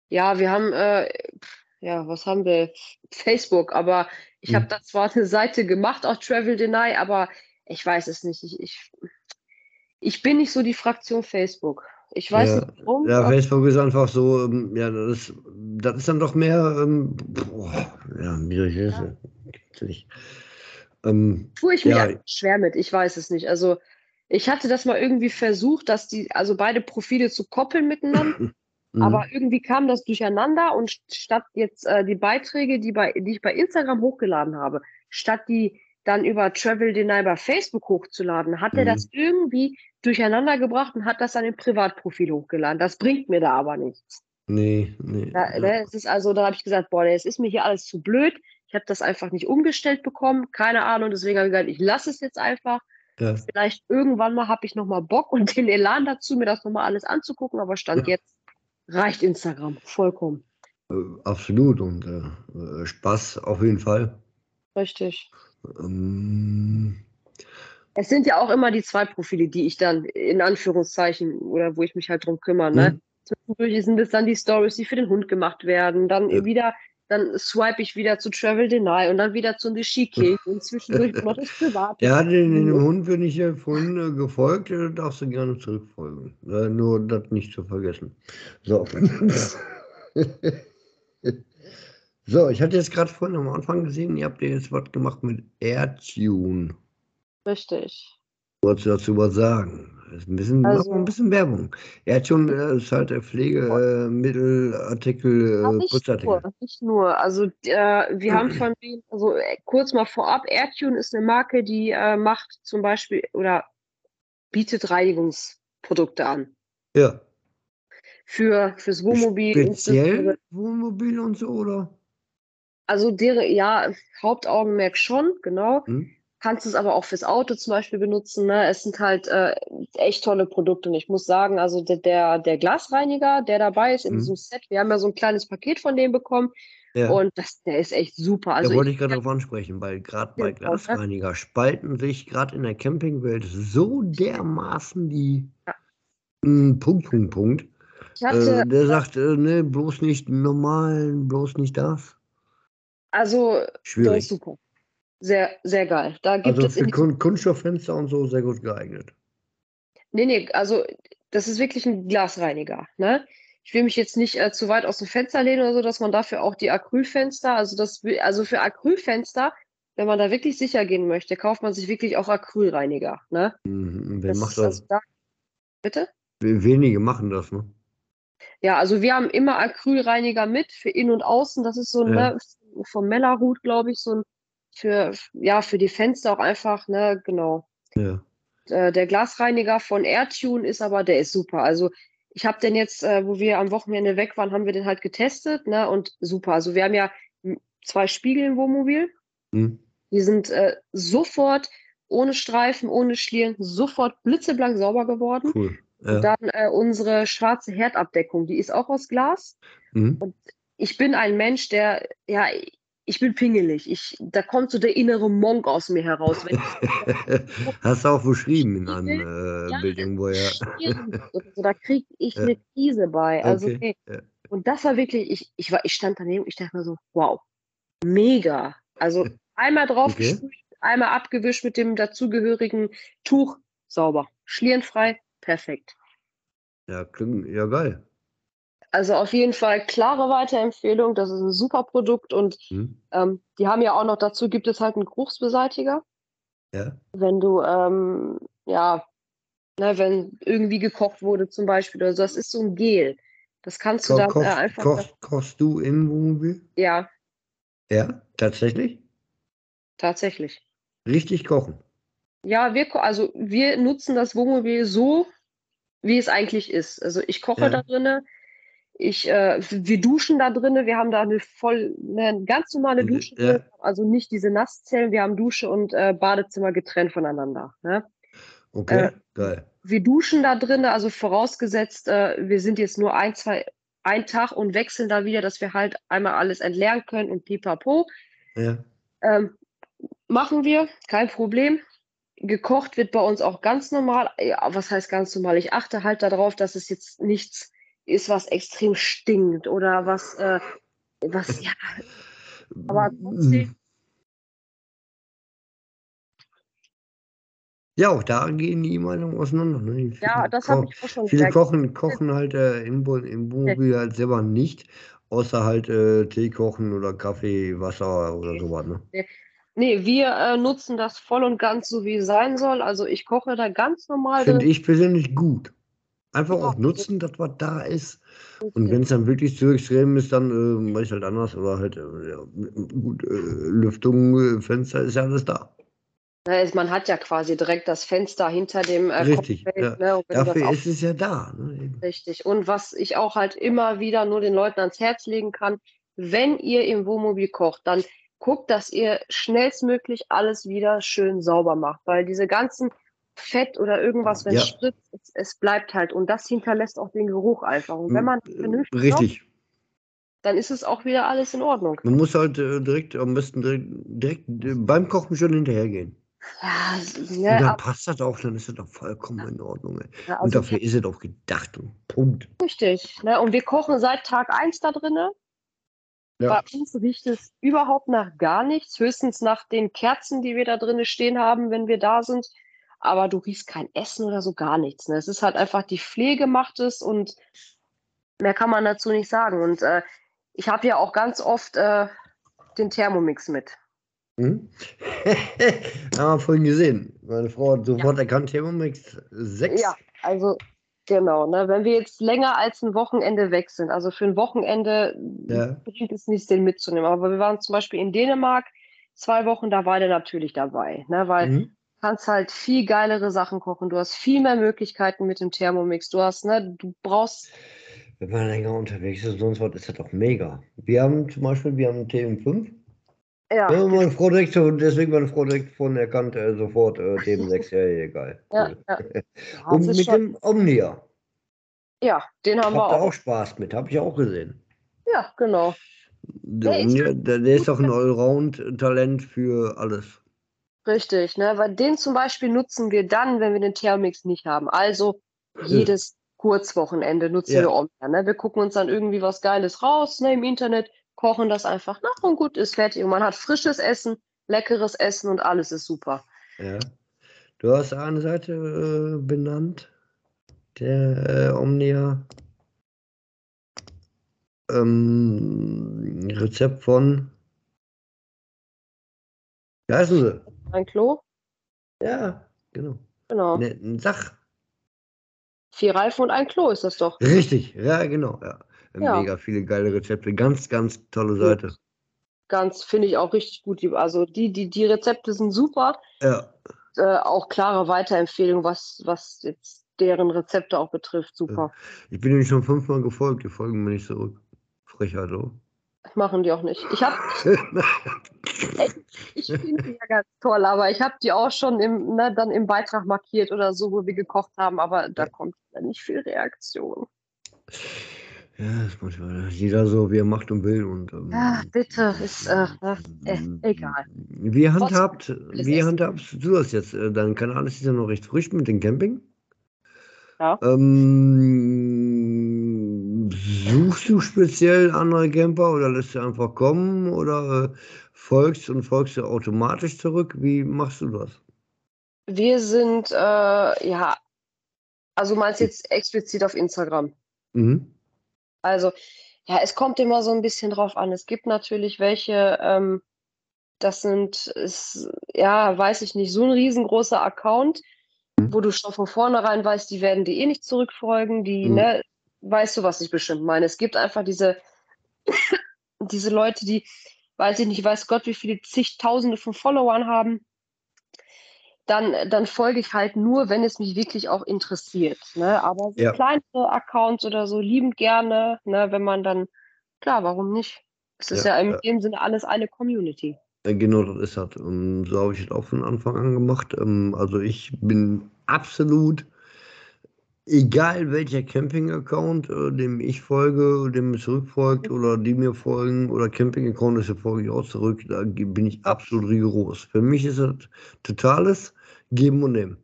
B: Ja, wir haben, äh, ja, was haben wir? Facebook, aber ich
A: Hm.
B: habe da zwar eine Seite gemacht, auch Travel Deny, aber ich weiß es nicht. Ich, ich, ich bin nicht so die Fraktion Facebook. Ich weiß
A: Ja,
B: nicht warum.
A: Ja, Facebook ist einfach so, ähm, ja, das ist, das ist dann doch mehr, ähm, boah, ja, ich das?
B: Ja.
A: Nicht. Ähm,
B: tue ich
A: ja.
B: einfach schwer mit. Ich weiß es nicht. Also ich hatte das mal irgendwie versucht, dass die, also beide Profile zu koppeln miteinander,
A: mhm.
B: aber irgendwie kam das durcheinander und statt jetzt äh, die Beiträge, die, bei, die ich bei Instagram hochgeladen habe, statt die dann über Travel Deny bei Facebook hochzuladen, hat er
A: Mhm.
B: das irgendwie durcheinander gebracht und hat das an den Privatprofil hochgeladen. Das bringt mir da aber nichts.
A: nee, nee.
B: Da,
A: ja.
B: ne, es ist also, da habe ich gesagt, boah, es ist mir hier alles zu blöd. Ich habe das einfach nicht umgestellt bekommen, keine Ahnung. Deswegen habe ich gesagt, ich lasse es jetzt einfach.
A: Ja.
B: Vielleicht irgendwann mal habe ich noch mal Bock und den Elan dazu, mir das noch mal alles anzugucken. Aber Stand
A: Ja.
B: jetzt reicht Instagram vollkommen.
A: Äh, absolut und äh, äh, Spaß auf jeden Fall.
B: Richtig.
A: Ähm,
B: Es sind ja auch immer die zwei Profile, die ich dann in Anführungszeichen oder wo ich mich halt drum kümmere. Ne?
A: Mhm.
B: Zwischendurch sind es dann die Stories, die für den Hund gemacht werden. Dann
A: Ja.
B: wieder, dann swipe ich wieder zu Travel Deny und dann wieder zu King und zwischendurch noch das Private.
A: Ja, den, den Hund bin ich ja vorhin äh, gefolgt, äh, darfst du gerne zurückfolgen. Äh, nur das nicht zu vergessen. So. so, ich hatte jetzt gerade vorhin am Anfang gesehen, ihr habt ja jetzt was gemacht mit Airtune.
B: Richtig.
A: Wolltest du dazu was sagen? Ist ein bisschen,
B: Also-
A: ein bisschen Werbung. Er hat schon, äh, ist halt äh, Pflegemittelartikel,
B: Ja,
A: äh,
B: nicht
A: Putzartikel.
B: nur, nicht nur. Also äh, wir haben von denen, also äh, kurz mal vorab, Airtune ist eine Marke, die äh, macht zum Beispiel oder bietet Reinigungsprodukte an.
A: Ja.
B: Für, fürs Wohnmobil.
A: Speziell Wohnmobil und so, oder?
B: Also deren, ja, Hauptaugenmerk schon, genau.
A: Hm?
B: Kannst es aber auch fürs Auto zum Beispiel benutzen. Ne? Es sind halt äh, echt tolle Produkte. Und ich muss sagen, also der, der, der Glasreiniger, der dabei ist in
A: Mhm.
B: diesem Set, wir haben ja so ein kleines Paket von dem bekommen.
A: Ja.
B: Und das, der ist echt super. Also
A: da wollte
B: ich-
A: ich gerade darauf ansprechen, weil gerade bei
B: Genau, ne?
A: Glasreiniger spalten sich gerade in der Campingwelt so dermaßen die
B: Ja.
A: Mm, Punkt, Punkt, Punkt.
B: ich hatte,
A: Äh, der sagt, äh, ne, bloß nicht normal, bloß nicht das.
B: also der ist
A: Schwierig.
B: super. Sehr, sehr geil. Da gibt
A: Also
B: es
A: für Kun Kunststofffenster und so sehr gut geeignet.
B: Nee, nee, also das ist wirklich ein Glasreiniger, ne? Ich will mich jetzt nicht äh, zu weit aus dem Fenster lehnen oder so, dass man dafür auch die Acrylfenster, also das, also für Acrylfenster, wenn man da wirklich sicher gehen möchte, kauft man sich wirklich auch Acrylreiniger, ne?
A: Mhm. Wer
B: Das
A: macht
B: ist
A: das?
B: also da, bitte?
A: Wenige machen das, ne?
B: Ja, also wir haben immer Acrylreiniger mit für innen und außen. Das ist so ein,
A: Ja.
B: ne, vom Mellerhut, glaube ich, so ein für, ja, für die Fenster auch einfach, ne, genau.
A: Ja.
B: äh, der Glasreiniger von Airtune ist aber, der ist super. Also ich habe den jetzt, äh, wo wir am Wochenende weg waren, haben wir den halt getestet, ne? Und super. Also wir haben ja zwei Spiegel im Wohnmobil.
A: Hm?
B: Die sind äh, sofort ohne Streifen, ohne Schlieren, sofort blitzeblank sauber geworden.
A: Cool.
B: Und
A: Ja.
B: dann äh, unsere schwarze Herdabdeckung, die ist auch aus Glas.
A: Mhm.
B: Ich bin ein Mensch, der, ja, ich bin pingelig. Ich, da kommt so der innere Monk aus mir heraus.
A: Hast du auch beschrieben in einem äh,
B: Ja.
A: Bild irgendwo, ja.
B: Schwierig oder so, da kriege ich
A: Ja.
B: eine Krise bei. Also,
A: Okay,
B: okay. Und das war wirklich, ich, ich, war, ich stand daneben, ich dachte mir so, wow, mega. Also einmal drauf
A: Okay.
B: gesprüht, einmal abgewischt mit dem dazugehörigen Tuch, sauber. Schlierenfrei, perfekt.
A: Ja, klingt, ja geil.
B: Also auf jeden Fall klare Weiterempfehlung. Das ist ein super Produkt und
A: Hm?
B: ähm, die haben ja auch noch dazu, gibt es halt einen Geruchsbeseitiger.
A: Ja.
B: wenn du, ähm, ja, ne, wenn irgendwie gekocht wurde zum Beispiel oder so, das ist so ein Gel. Das kannst du
A: Ko kochst,
B: äh, einfach,
A: kochst, kochst du im Wohnmobil?
B: ja,
A: Ja, tatsächlich?
B: tatsächlich.
A: Richtig kochen.
B: Ja, wir, also wir nutzen das Wohnmobil so, wie es eigentlich ist. Also ich koche
A: Ja.
B: da drinne, ich, äh, wir duschen da drinne, wir haben da eine voll, eine ganz normale
A: Ja.
B: Dusche drin, also nicht diese Nasszellen, wir haben Dusche und äh, Badezimmer getrennt voneinander. Ne?
A: Okay,
B: Äh,
A: geil.
B: wir duschen da drin, also vorausgesetzt, äh, wir sind jetzt nur ein, zwei, ein Tag und wechseln da wieder, dass wir halt einmal alles entleeren können und pipapo.
A: Ja.
B: Ähm, machen wir, kein Problem. Gekocht wird bei uns auch ganz normal. Ja, was heißt ganz normal? Ich achte halt darauf, dass es jetzt nichts ist, was extrem stinkt oder was, äh, was, ja, aber trotzdem,
A: Ja, auch da gehen die Meinungen auseinander. Ne?
B: ja, das habe ich auch schon
A: Viele kochen, kochen halt äh, im, im Wohnmobil halt selber nicht, außer halt äh, Tee kochen oder Kaffee, Wasser oder sowas. Ne?
B: Nee, wir äh, nutzen das voll und ganz so, wie es sein soll. Also ich koche da ganz normal
A: Finde ich persönlich gut. Einfach auch nutzen, dass was da ist. Und wenn es dann wirklich zu extrem ist, dann äh, mache ich halt anders oder halt äh, ja, gut, äh, Lüftung, äh, Fenster ist ja alles da.
B: Es- Man hat ja quasi direkt das Fenster hinter dem äh,
A: Richtig,
B: Cockpit,
A: ja.
B: ne,
A: Dafür
B: auch-
A: ist es ja da. Ne?
B: Richtig. Und was ich auch halt immer wieder nur den Leuten ans Herz legen kann, wenn ihr im Wohnmobil kocht, dann guckt, dass ihr schnellstmöglich alles wieder schön sauber macht, weil diese ganzen Fett oder irgendwas, wenn
A: Ja.
B: es spritzt, es, es bleibt halt und das hinterlässt auch den Geruch einfach. Und wenn man
A: Äh,
B: vernünftig kocht,
A: Richtig.
B: dann ist es auch wieder alles in Ordnung.
A: Man muss halt äh, direkt, am besten direkt, direkt äh, beim Kochen schon hinterhergehen.
B: Ja,
A: Und
B: ne,
A: dann
B: aber,
A: passt das auch, dann ist das doch vollkommen in Ordnung.
B: Ja,
A: Und
B: also
A: dafür ist es auch gedacht. Und Punkt.
B: richtig. Ne? Und wir kochen seit Tag 1 da drinnen.
A: Ja.
B: Bei uns riecht es überhaupt nach gar nichts, höchstens nach den Kerzen, die wir da drinnen stehen haben, wenn wir da sind. Aber du riechst kein Essen oder so gar nichts. Ne? Es ist halt einfach die Pflege macht es und mehr kann man dazu nicht sagen. Und äh, ich habe ja auch ganz oft äh, den Thermomix mit.
A: Hm? Haben wir vorhin gesehen. Meine Frau hat sofort ja. erkannt, Thermomix 6.
B: Ja, also genau. Ne? Wenn wir jetzt länger als ein Wochenende weg sind, also für ein Wochenende ja. bringt es nichts, den mitzunehmen. Aber wir waren zum Beispiel in Dänemark zwei Wochen, da war der natürlich dabei, ne? weil mhm. Kannst halt viel geilere Sachen kochen. Du hast viel mehr Möglichkeiten mit dem Thermomix. Du hast, ne, du brauchst
A: wenn man länger unterwegs ist, sonst was, ist das doch mega. Wir haben zum Beispiel, wir haben TM5. Ja. ja meine Frau direkt, deswegen meine Frau direkt von erkannt, äh, sofort äh, TM6, ja, egal. Ja, ja. Und mit schon... dem Omnia.
B: Ja, den haben
A: Habt
B: wir auch.
A: auch Spaß mit, habe ich auch gesehen.
B: Ja, genau.
A: Der, der, Omnia, der, der ist doch ein Allround-Talent für alles.
B: Richtig, ne? Weil den zum Beispiel nutzen wir dann, wenn wir den Thermix nicht haben. Also jedes Kurzwochenende nutzen ja. wir Omnia. Ne? Wir gucken uns dann irgendwie was Geiles raus ne, im Internet, kochen das einfach nach und gut ist fertig. Und man hat frisches Essen, leckeres Essen und alles ist super.
A: Ja. Du hast eine Seite äh, benannt, der äh, Omnia. Ähm, Rezept von. Wie heißen sie?
B: Ein Klo?
A: Ja, genau.
B: Genau.
A: Ne, Sach.
B: Vier Reifen und ein Klo ist das doch.
A: Richtig, ja, genau. Ja. ja. Mega viele geile Rezepte. Ganz, ganz tolle Seite.
B: Ganz, finde ich auch richtig gut. Also die, die, die Rezepte sind super.
A: Ja.
B: Äh, auch klare Weiterempfehlungen, was, was jetzt deren Rezepte auch betrifft. Super.
A: Ich bin ihnen schon fünfmal gefolgt, die folgen mir nicht zurück. Frechheit, oh.
B: Machen die auch nicht. Ich habe, ich finde die ja ganz toll, aber ich habe die auch schon im, ne, dann im Beitrag markiert oder so, wo wir gekocht haben, aber da kommt ja nicht viel Reaktion.
A: Ja, das muss man, jeder so, wie er macht und will. Und,
B: ähm, ja, bitte, ist äh, äh, egal.
A: Wie handhabt, wie handhabst du das jetzt? Äh, dein Kanal ist ja noch recht frisch mit dem Camping.
B: Ja.
A: Ähm, suchst du speziell andere Camper oder lässt du einfach kommen oder äh, folgst und folgst du automatisch zurück? Wie machst du das?
B: Wir sind, äh, ja, also meinst du jetzt explizit auf Instagram?
A: Mhm.
B: Also, ja, es kommt immer so ein bisschen drauf an. Es gibt natürlich welche, ähm, das sind, ist, ja, weiß ich nicht, so ein riesengroßer Account wo du schon von vornherein weißt, die werden dir eh nicht zurückfolgen, die, mhm. ne, weißt du, was ich bestimmt meine. Es gibt einfach diese, diese Leute, die, weiß ich nicht, weiß Gott, wie viele zigtausende von Followern haben. Dann, dann folge ich halt nur, wenn es mich wirklich auch interessiert. Ne? Aber so ja. kleinere Accounts oder so liebend gerne, ne? wenn man dann, klar, warum nicht? Es ist ja, ja in dem Sinne alles eine Community.
A: Genau, das ist das. Und so habe ich es auch von Anfang an gemacht. Ähm, also ich bin absolut, egal welcher Camping-Account, äh, dem ich folge, dem mir zurückfolgt oder die mir folgen oder Camping-Account, das folge ich auch zurück, da bin ich absolut rigoros. Für mich ist das totales Geben und Nehmen.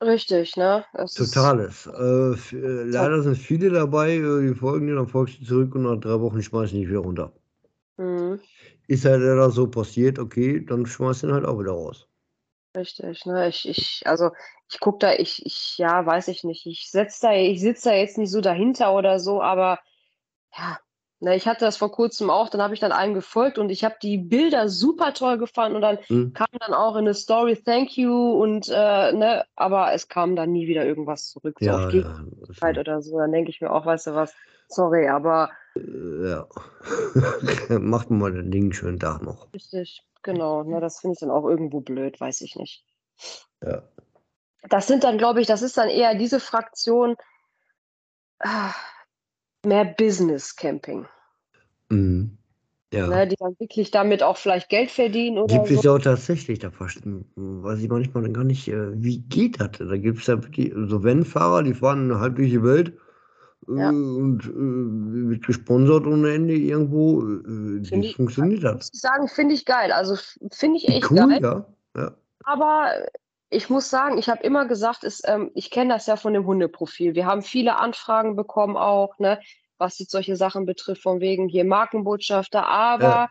B: Richtig, ne?
A: Das Totales. Äh, äh, leider sind viele dabei, äh, die folgen dir, dann folgst du zurück und nach drei Wochen schmeißen die wieder runter.
B: Mhm.
A: Ist halt da so passiert, okay, dann schmeißt du ihn halt auch wieder raus.
B: Richtig, ne? Ich, ich, also ich gucke da, ich, ich, ja, weiß ich nicht. Ich setz da, ich sitze da jetzt nicht so dahinter oder so, aber ja, ne, ich hatte das vor kurzem auch, dann habe ich dann einem gefolgt und ich habe die Bilder super toll gefunden und dann mhm. kam dann auch in eine Story Thank you und äh, ne, aber es kam dann nie wieder irgendwas zurück, so
A: ja,
B: auf
A: ja,
B: oder so. Dann denke ich mir auch, weißt du was, sorry, aber
A: äh, ja. Macht mal den Ding schönen Tag noch.
B: Richtig, genau. Ne, das finde ich dann auch irgendwo blöd, weiß ich nicht.
A: Ja.
B: Das sind dann, glaube ich, das ist dann eher diese Fraktion ah, mehr Business Camping.
A: Mhm. Ja.
B: Ne, die dann wirklich damit auch vielleicht Geld verdienen oder
A: Gibt
B: so.
A: es ja auch tatsächlich, da weiß ich manchmal gar nicht, äh, wie geht das? Da gibt es ja wirklich so Wenn-Fahrer, die fahren halb durch die Welt ja. Äh, und äh, wird gesponsert ohne Ende irgendwo. Äh, wie funktioniert das?
B: Muss ich sagen, finde ich geil. Also finde ich echt
A: cool,
B: geil.
A: Ja. ja.
B: Aber ich muss sagen, ich habe immer gesagt, ist, ähm, ich kenne das ja von dem Hundeprofil. Wir haben viele Anfragen bekommen auch, ne, was jetzt solche Sachen betrifft, von wegen hier Markenbotschafter, aber ja.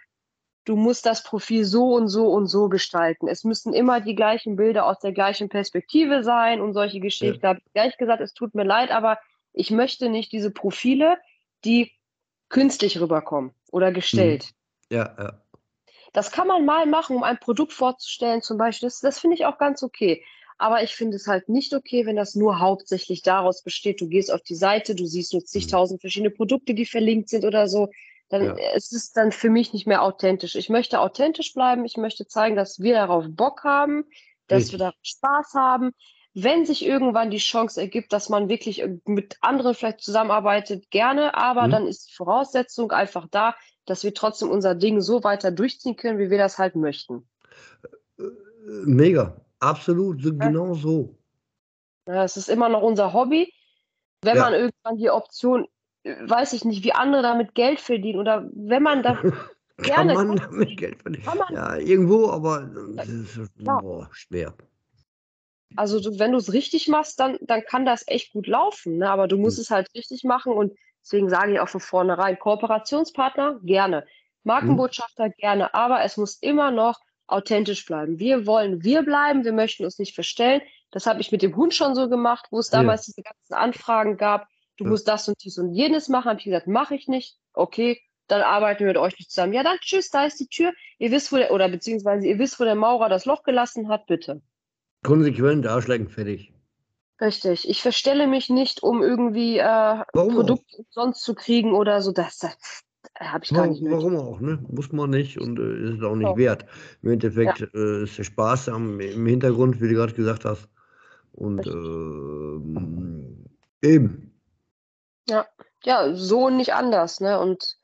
B: du musst das Profil so und so und so gestalten. Es müssen immer die gleichen Bilder aus der gleichen Perspektive sein und solche Geschichten. Ja. Da habe ich gleich gesagt, es tut mir leid, aber ich möchte nicht diese Profile, die künstlich rüberkommen oder gestellt.
A: Mhm. Ja, ja.
B: Das kann man mal machen, um ein Produkt vorzustellen, zum Beispiel. Das, das finde ich auch ganz okay. Aber ich finde es halt nicht okay, wenn das nur hauptsächlich daraus besteht, du gehst auf die Seite, du siehst nur
A: Mhm.
B: zigtausend verschiedene Produkte, die verlinkt sind oder so. Dann
A: Ja.
B: es ist dann für mich nicht mehr authentisch. Ich möchte authentisch bleiben. Ich möchte zeigen, dass wir darauf Bock haben, dass wir
A: Richtig.
B: da Spaß haben. Wenn sich irgendwann die Chance ergibt, dass man wirklich äh, mit anderen vielleicht zusammenarbeitet, gerne, aber
A: Mhm.
B: dann ist die Voraussetzung einfach da, dass wir trotzdem unser Ding so weiter durchziehen können, wie wir das halt möchten.
A: Äh, Mega, absolut,
B: Ja.
A: genau so.
B: Ja, es ist immer noch unser Hobby. Wenn
A: Ja.
B: man irgendwann die Option, äh, weiß ich nicht, wie andere damit Geld verdienen oder wenn man da
A: Kann
B: gerne
A: man
B: kann,
A: damit Geld verdienen?
B: kann man,
A: Ja, irgendwo, aber das ist boah, schwer.
B: Also du, wenn du es richtig machst, dann, dann kann das echt gut laufen. Ne? Aber du musst
A: Hm.
B: es halt richtig machen und deswegen sage ich auch von vornherein, Kooperationspartner gerne,
A: Mhm.
B: Markenbotschafter gerne, aber es muss immer noch authentisch bleiben. Wir wollen wir bleiben, wir möchten uns nicht verstellen. Das habe ich mit dem Hund schon so gemacht, wo es
A: Ja.
B: damals diese ganzen Anfragen gab. Du
A: Ja.
B: musst das und dies und jenes machen. Habe ich gesagt, mache ich nicht. Okay, dann arbeiten wir mit euch nicht zusammen. Ja, dann tschüss, da ist die Tür. Ihr wisst, wo der, oder beziehungsweise ihr wisst, wo der Maurer das Loch gelassen hat, bitte.
A: Konsequent, Arschlecken, fertig.
B: Richtig. Ich verstelle mich nicht, um irgendwie äh? Produkte umsonst zu kriegen oder so. Das, das habe ich gar
A: Warum,
B: nicht nötig.
A: warum auch, ne? Muss man nicht und äh, ist auch nicht
B: So.
A: wert. Im Endeffekt äh, ist der Spaß am, im Hintergrund, wie du gerade gesagt hast. Und ähm, eben.
B: Ja, so und nicht anders. Ne? Und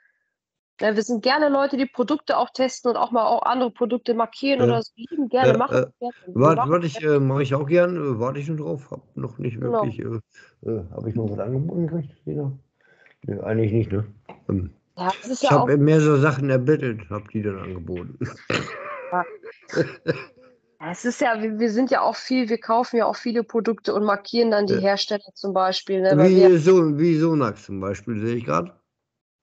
B: ja, wir sind gerne Leute, die Produkte auch testen und auch mal auch andere Produkte markieren
A: Ja.
B: oder so. Lieben gerne,
A: Äh,
B: machen
A: äh,
B: gerne.
A: Warte, ich, äh, mache ich auch gern, äh, warte ich nur drauf, hab noch nicht
B: Genau.
A: wirklich, äh, äh, habe ich noch was angeboten gekriegt? Nee, eigentlich nicht, ne? Ähm,
B: Ja,
A: ich
B: ja
A: habe mehr so Sachen erbettelt, habe die dann angeboten.
B: Ja, Es ist ja, wir, wir sind ja auch viel, wir kaufen ja auch viele Produkte und markieren dann die. Hersteller zum Beispiel. Ne, weil wir,
A: Wie, so, wie Sonax zum Beispiel, sehe ich gerade.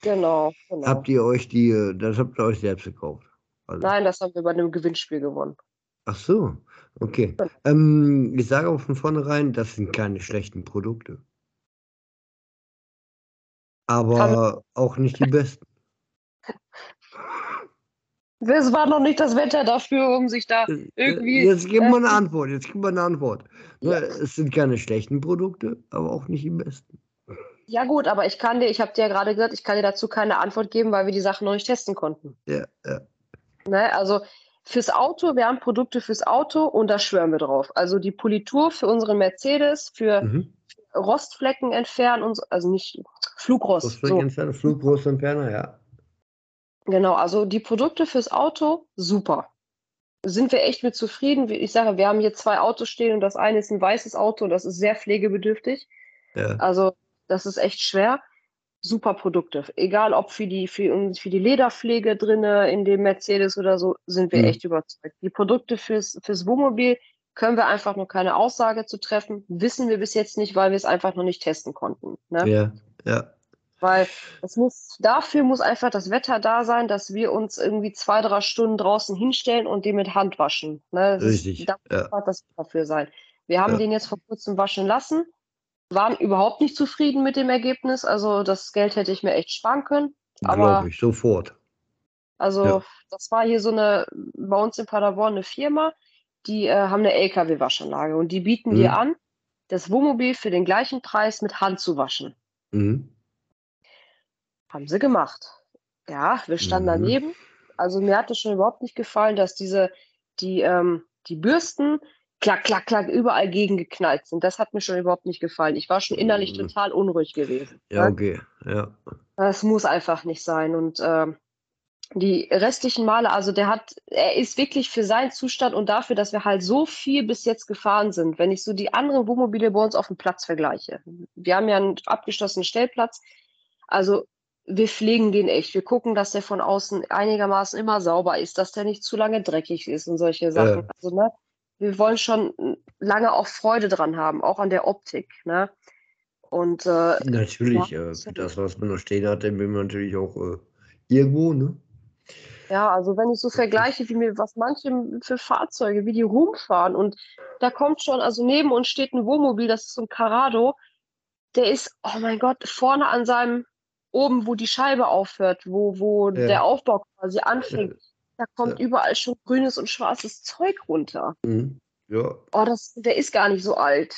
B: Genau, genau.
A: Habt ihr euch die, äh, das habt ihr euch selbst gekauft? Also,
B: Nein, das haben wir bei einem Gewinnspiel gewonnen.
A: Ach so, okay. Ähm, ich sage auch von vornherein, das sind keine schlechten Produkte. Aber auch nicht die besten.
B: Es war noch nicht das Wetter dafür, um sich da
A: Äh,
B: irgendwie.
A: Jetzt gib
B: äh,
A: mal eine Antwort, jetzt gib mal eine Antwort.
B: Ja.
A: Es sind keine schlechten Produkte, aber auch nicht die besten.
B: Ja, gut, aber ich kann dir, ich habe dir ja gerade gesagt, ich kann dir dazu keine Antwort geben, weil wir die Sachen noch nicht testen konnten.
A: Ja, ja.
B: Ne? Also fürs Auto, wir haben Produkte fürs Auto und da schwören wir drauf. Also die Politur für unseren Mercedes, für
A: Mhm.
B: Rostflecken entfernen und so, also nicht Flugrost.
A: Kosfleck
B: So.
A: entfernen, Flugrost entfernen, ja.
B: Genau, also die Produkte fürs Auto, super. Sind wir echt mit zufrieden? Ich sage, wir haben hier zwei Autos stehen und das eine ist ein weißes Auto und das ist sehr pflegebedürftig.
A: ja.
B: Also das ist echt schwer. Super Produkte. Egal ob für die, für, für die Lederpflege drinne in dem Mercedes oder so, sind wir
A: Mhm.
B: echt überzeugt. Die Produkte fürs, fürs Wohnmobil können wir einfach noch keine Aussage zu treffen. Wissen wir bis jetzt nicht, weil wir es einfach noch nicht testen konnten. Ne?
A: Ja, ja.
B: Weil es muss, dafür muss einfach das Wetter da sein, dass wir uns irgendwie zwei, drei Stunden draußen hinstellen und den mit Hand waschen. Ne? Das
A: Richtig,
B: Ist, da muss
A: ja.
B: einfach das dafür sein. Wir haben
A: Ja.
B: den jetzt vor kurzem waschen lassen, waren überhaupt nicht zufrieden mit dem Ergebnis. Also das Geld hätte ich mir echt sparen können. Aber
A: Glaube ich, sofort.
B: also
A: Ja.
B: das war hier so eine, bei uns in Paderborn eine Firma, die äh, haben eine LKW-Waschanlage und die bieten
A: Mhm.
B: dir an, das Wohnmobil für den gleichen Preis mit Hand zu waschen.
A: Mhm.
B: Haben sie gemacht. Ja, wir standen
A: Mhm.
B: daneben. Also mir hat es schon überhaupt nicht gefallen, dass diese, die, ähm, die Bürsten klack, klack, klack überall gegengeknallt sind. Das hat mir schon überhaupt nicht gefallen. Ich war schon innerlich
A: Mhm.
B: total unruhig gewesen.
A: Ja,
B: ne?
A: okay. Ja.
B: Das muss einfach nicht sein. Und ähm, die restlichen Male, also der hat, er ist wirklich für seinen Zustand und dafür, dass wir halt so viel bis jetzt gefahren sind, wenn ich so die anderen Wohnmobile bei uns auf dem Platz vergleiche. Wir haben ja einen abgeschlossenen Stellplatz. Also wir pflegen den echt. Wir gucken, dass der von außen einigermaßen immer sauber ist, dass der nicht zu lange dreckig ist und solche Sachen.
A: Ja.
B: Also, ne, wir wollen schon lange auch Freude dran haben, auch an der Optik. Ne? Und äh,
A: Natürlich,
B: Ja,
A: äh, das, was man noch stehen hat, dann will man natürlich auch äh, irgendwo, ne?
B: Ja, also wenn ich so vergleiche, wie mir, was manche für Fahrzeuge, wie die rumfahren und da kommt schon, also neben uns steht ein Wohnmobil, das ist so ein Carrado, der ist, oh mein Gott, vorne an seinem, oben, wo die Scheibe aufhört, wo, wo
A: Ja.
B: der Aufbau quasi anfängt, Da kommt
A: Ja.
B: überall schon grünes und schwarzes Zeug runter.
A: Mhm. Ja.
B: Oh, das, der ist gar nicht so alt.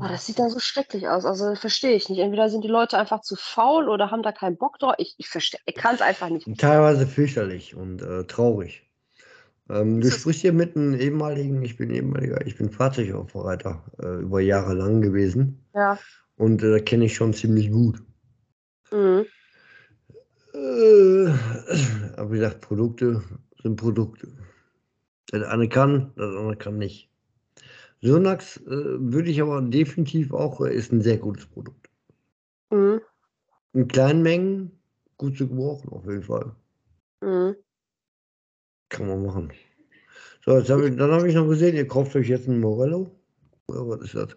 B: Oh, das sieht dann so schrecklich aus. Also verstehe ich nicht. Entweder sind die Leute einfach zu faul oder haben da keinen Bock drauf. Ich, ich verstehe, ich kann es einfach nicht.
A: Teilweise fürchterlich und äh, traurig. Ähm, du sprichst hier mit einem ehemaligen, ich bin ehemaliger, ich bin Fahrzeugaufbereiter äh, über Jahre lang gewesen
B: Ja.
A: und äh, kenne ich schon ziemlich gut.
B: Mhm.
A: Äh, aber wie gesagt, Produkte sind Produkte. Das eine kann, das andere kann nicht. Sonax äh, würde ich aber definitiv auch, äh, ist ein sehr gutes Produkt.
B: Mhm.
A: In kleinen Mengen gut zu gebrauchen, auf jeden Fall.
B: Mhm.
A: Kann man machen. So, jetzt hab ich, dann habe ich noch gesehen, ihr kauft euch jetzt ein Morello. Oder was ist das?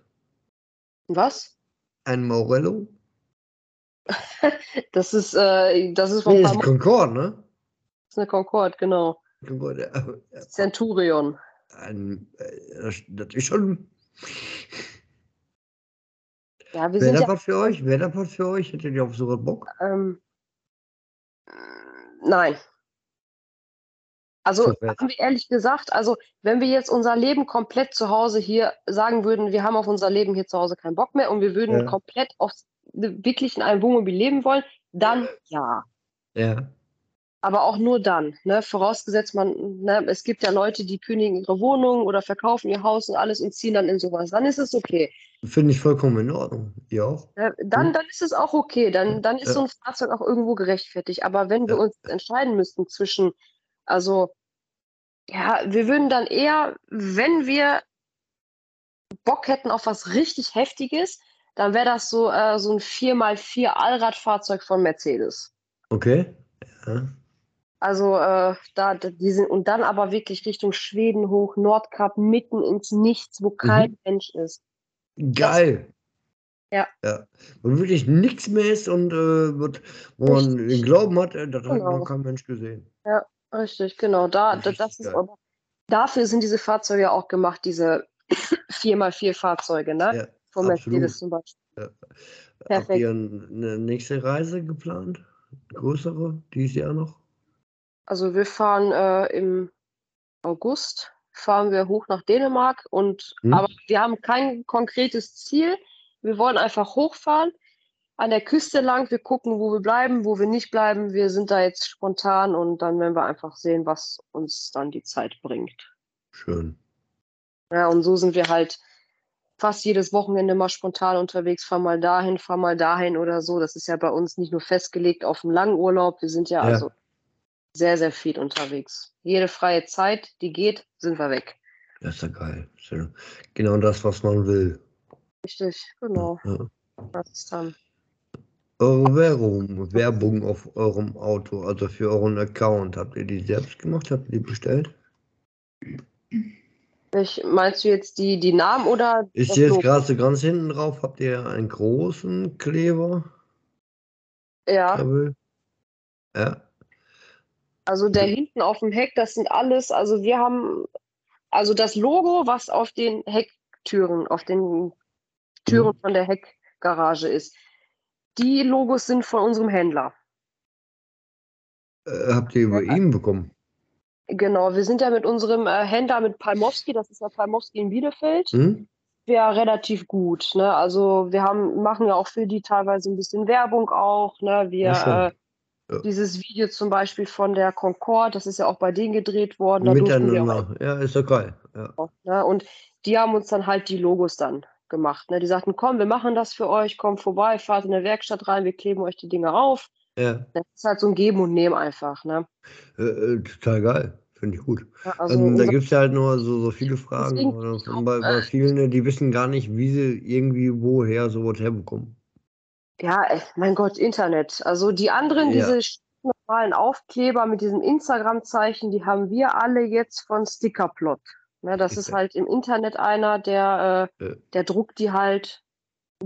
B: Was?
A: Ein Morello?
B: Das ist, äh, das ist von
A: Nee, ist ein Concorde, ne?
B: das ist eine Concorde, genau.
A: Concorde, äh, äh,
B: Centurion.
A: ein, äh, ist schon.
B: Ja, wir
A: Wäre
B: sind
A: das
B: ja,
A: was für euch? Wäre das was für euch? Hättet ihr auf sowas Bock?
B: ähm, nein. Also haben wir ehrlich gesagt, also wenn wir jetzt unser Leben komplett zu Hause hier sagen würden, wir haben auf unser Leben hier zu Hause keinen Bock mehr und wir würden
A: Ja.
B: komplett auf, wirklich in einem Wohnmobil leben wollen, dann ja.
A: Ja.
B: Aber auch nur dann, ne? Vorausgesetzt man, ne, es gibt ja Leute, die kündigen ihre Wohnung oder verkaufen ihr Haus und alles und ziehen dann in sowas. Dann ist es okay.
A: Finde ich vollkommen in Ordnung. Ihr auch?
B: Ne? Dann,
A: Hm.
B: dann ist es auch okay. Dann, dann ist
A: Ja.
B: so ein Fahrzeug auch irgendwo gerechtfertigt. Aber wenn wir
A: Ja.
B: uns entscheiden müssten zwischen, also, ja, wir würden dann eher, wenn wir Bock hätten auf was richtig Heftiges, dann wäre das so, äh, so ein 4x4 Allradfahrzeug von Mercedes.
A: Okay. Ja.
B: Also äh, da, da die sind und dann aber wirklich Richtung Schweden hoch, Nordkap, mitten ins Nichts, wo kein Mensch ist.
A: Geil.
B: Ja.
A: ja. Wo wirklich nichts mehr ist und äh, wird, wo man den
B: Richtig.
A: Glauben hat, äh, das hat
B: Genau.
A: noch kein Mensch gesehen.
B: Richtig, genau. Da, da
A: Richtig
B: das ist aber dafür sind diese Fahrzeuge auch gemacht, diese 4x4 Fahrzeuge, ne?
A: Ja,
B: Von
A: absolut.
B: Mercedes zum Beispiel.
A: Habt
B: Perfekt.
A: ihr eine nächste Reise geplant? Größere, dieses Jahr noch?
B: Also wir fahren äh, im August fahren wir hoch nach Dänemark und
A: Hm?
B: aber wir haben kein konkretes Ziel. Wir wollen einfach hochfahren an der Küste lang. Wir gucken, wo wir bleiben, wo wir nicht bleiben. Wir sind da jetzt spontan und dann werden wir einfach sehen, was uns dann die Zeit bringt.
A: Schön.
B: Ja, und so sind wir halt fast jedes Wochenende mal spontan unterwegs, fahr mal dahin, fahr mal dahin oder so. Das ist ja bei uns nicht nur festgelegt auf einen langen Urlaub. Wir sind ja,
A: Ja.
B: also sehr, sehr viel unterwegs. Jede freie Zeit, die geht, sind wir weg.
A: Das ist ja geil. Ja Genau das, was man will.
B: Richtig, genau.
A: Ja.
B: Das ist dann.
A: Eure Werbung, Werbung auf eurem Auto, also für euren Account, habt ihr die selbst gemacht? Habt ihr die bestellt?
B: Ich, meinst du jetzt die, die Namen oder
A: Ist
B: das
A: jetzt gerade so ganz hinten drauf, habt ihr einen großen Kleber?
B: Ja,
A: Kabel? Ja.
B: also der hinten auf dem Heck, das sind alles, also wir haben, also das Logo, was auf den Hecktüren, auf den Türen
A: Mhm.
B: von der Heckgarage ist, die Logos sind von unserem Händler.
A: Äh, habt ihr über ihn bekommen?
B: Genau, wir sind ja mit unserem äh, Händler, mit Palmowski, das ist ja Palmowski in Bielefeld,
A: Hm?
B: ja relativ gut. Ne? Also wir haben, machen ja auch für die teilweise ein bisschen Werbung auch. Ne? Wir,
A: Ja,
B: äh,
A: Ja.
B: dieses Video zum Beispiel von der Concorde, das ist ja auch bei denen gedreht worden. Da
A: Miteinander. Ja, ist doch geil. Ja.
B: auch, ne? Und die haben uns dann halt die Logos dann gemacht. Ne? Die sagten, komm, wir machen das für euch, kommt vorbei, fahrt in der Werkstatt rein, wir kleben euch die Dinge auf.
A: Ja.
B: Das ist halt so ein Geben und Nehmen einfach. Ne?
A: Äh, äh, total geil. Finde ich gut.
B: Ja, Also
A: ähm, da gibt es ja halt nur so, so viele Fragen. Oder
B: auch,
A: bei, bei
B: äh,
A: vielen, ne, die wissen gar nicht, wie sie irgendwie woher sowas herbekommen.
B: ja, ey, mein Gott, Internet. Also die anderen,
A: Ja.
B: diese normalen Aufkleber mit diesem Instagram-Zeichen, die haben wir alle jetzt von Stickerplot. Ne, das ist halt im Internet einer, der, äh, der druckt die halt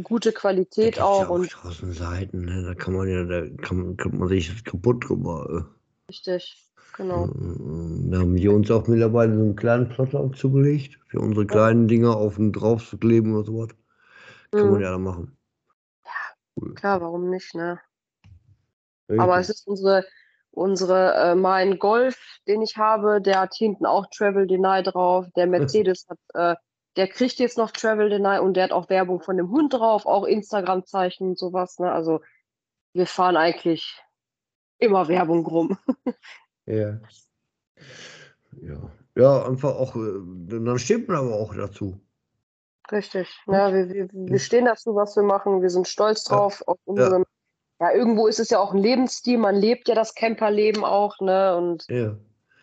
B: gute Qualität
A: gibt's ja
B: auch
A: auch
B: und
A: tausend Seiten, ne? Da kann man ja, da kann, kann man sich kaputt drüber.
B: richtig,
A: Äh,
B: genau.
A: äh, da haben wir uns auch mittlerweile so einen kleinen Plotter zugelegt, für unsere kleinen Dinger auf den drauf zu kleben oder sowas. Kann man
B: Mhm.
A: ja da machen. Cool.
B: Klar, warum nicht, ne? Aber es
A: Richtig.
B: ist unsere, Unsere, äh, mein Golf, den ich habe, der hat hinten auch Travel Deny drauf. Der Mercedes hat, äh, der kriegt jetzt noch Travel Deny und der hat auch Werbung von dem Hund drauf, auch Instagram-Zeichen und sowas. Ne? Also wir fahren eigentlich immer Werbung rum.
A: Ja. Ja. Ja, einfach auch, äh, dann steht man aber auch dazu.
B: Richtig. Ja, wir, wir, wir stehen dazu, was wir machen. Wir sind stolz
A: Ja.
B: drauf auf unseren. Ja. irgendwo ist es ja auch ein Lebensstil. Man lebt ja das Camperleben auch, ne? Und
A: Ja.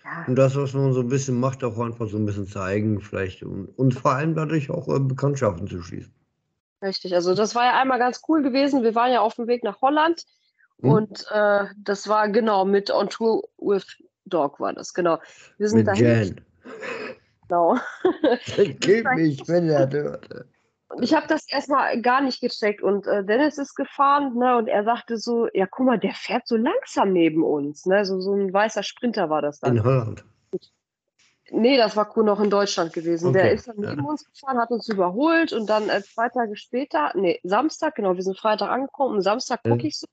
B: Ja,
A: Und das, was man so ein bisschen macht, auch einfach so ein bisschen zeigen, vielleicht. Und, und vor allem dadurch auch äh, Bekanntschaften zu schließen.
B: richtig. Also das war ja einmal ganz cool gewesen. Wir waren ja auf dem Weg nach Holland
A: Hm?
B: und äh, das war genau mit On Tour with Dog war das, genau. Wir sind
A: Mit
B: dahin.
A: Jan.
B: Genau.
A: Gib mich, wenn er hört.
B: Ich habe das erstmal gar nicht gecheckt und äh, Dennis ist gefahren, ne, und er sagte so, ja, guck mal, der fährt so langsam neben uns, ne, so, so ein weißer Sprinter war das dann.
A: In Holland.
B: Nee, das war cool noch in Deutschland gewesen. Der
A: Okay,
B: ist dann
A: ja.
B: neben uns gefahren, hat uns überholt und dann äh, zwei Tage später, nee, Samstag, genau, wir sind Freitag angekommen und Samstag
A: Ja.
B: gucke ich so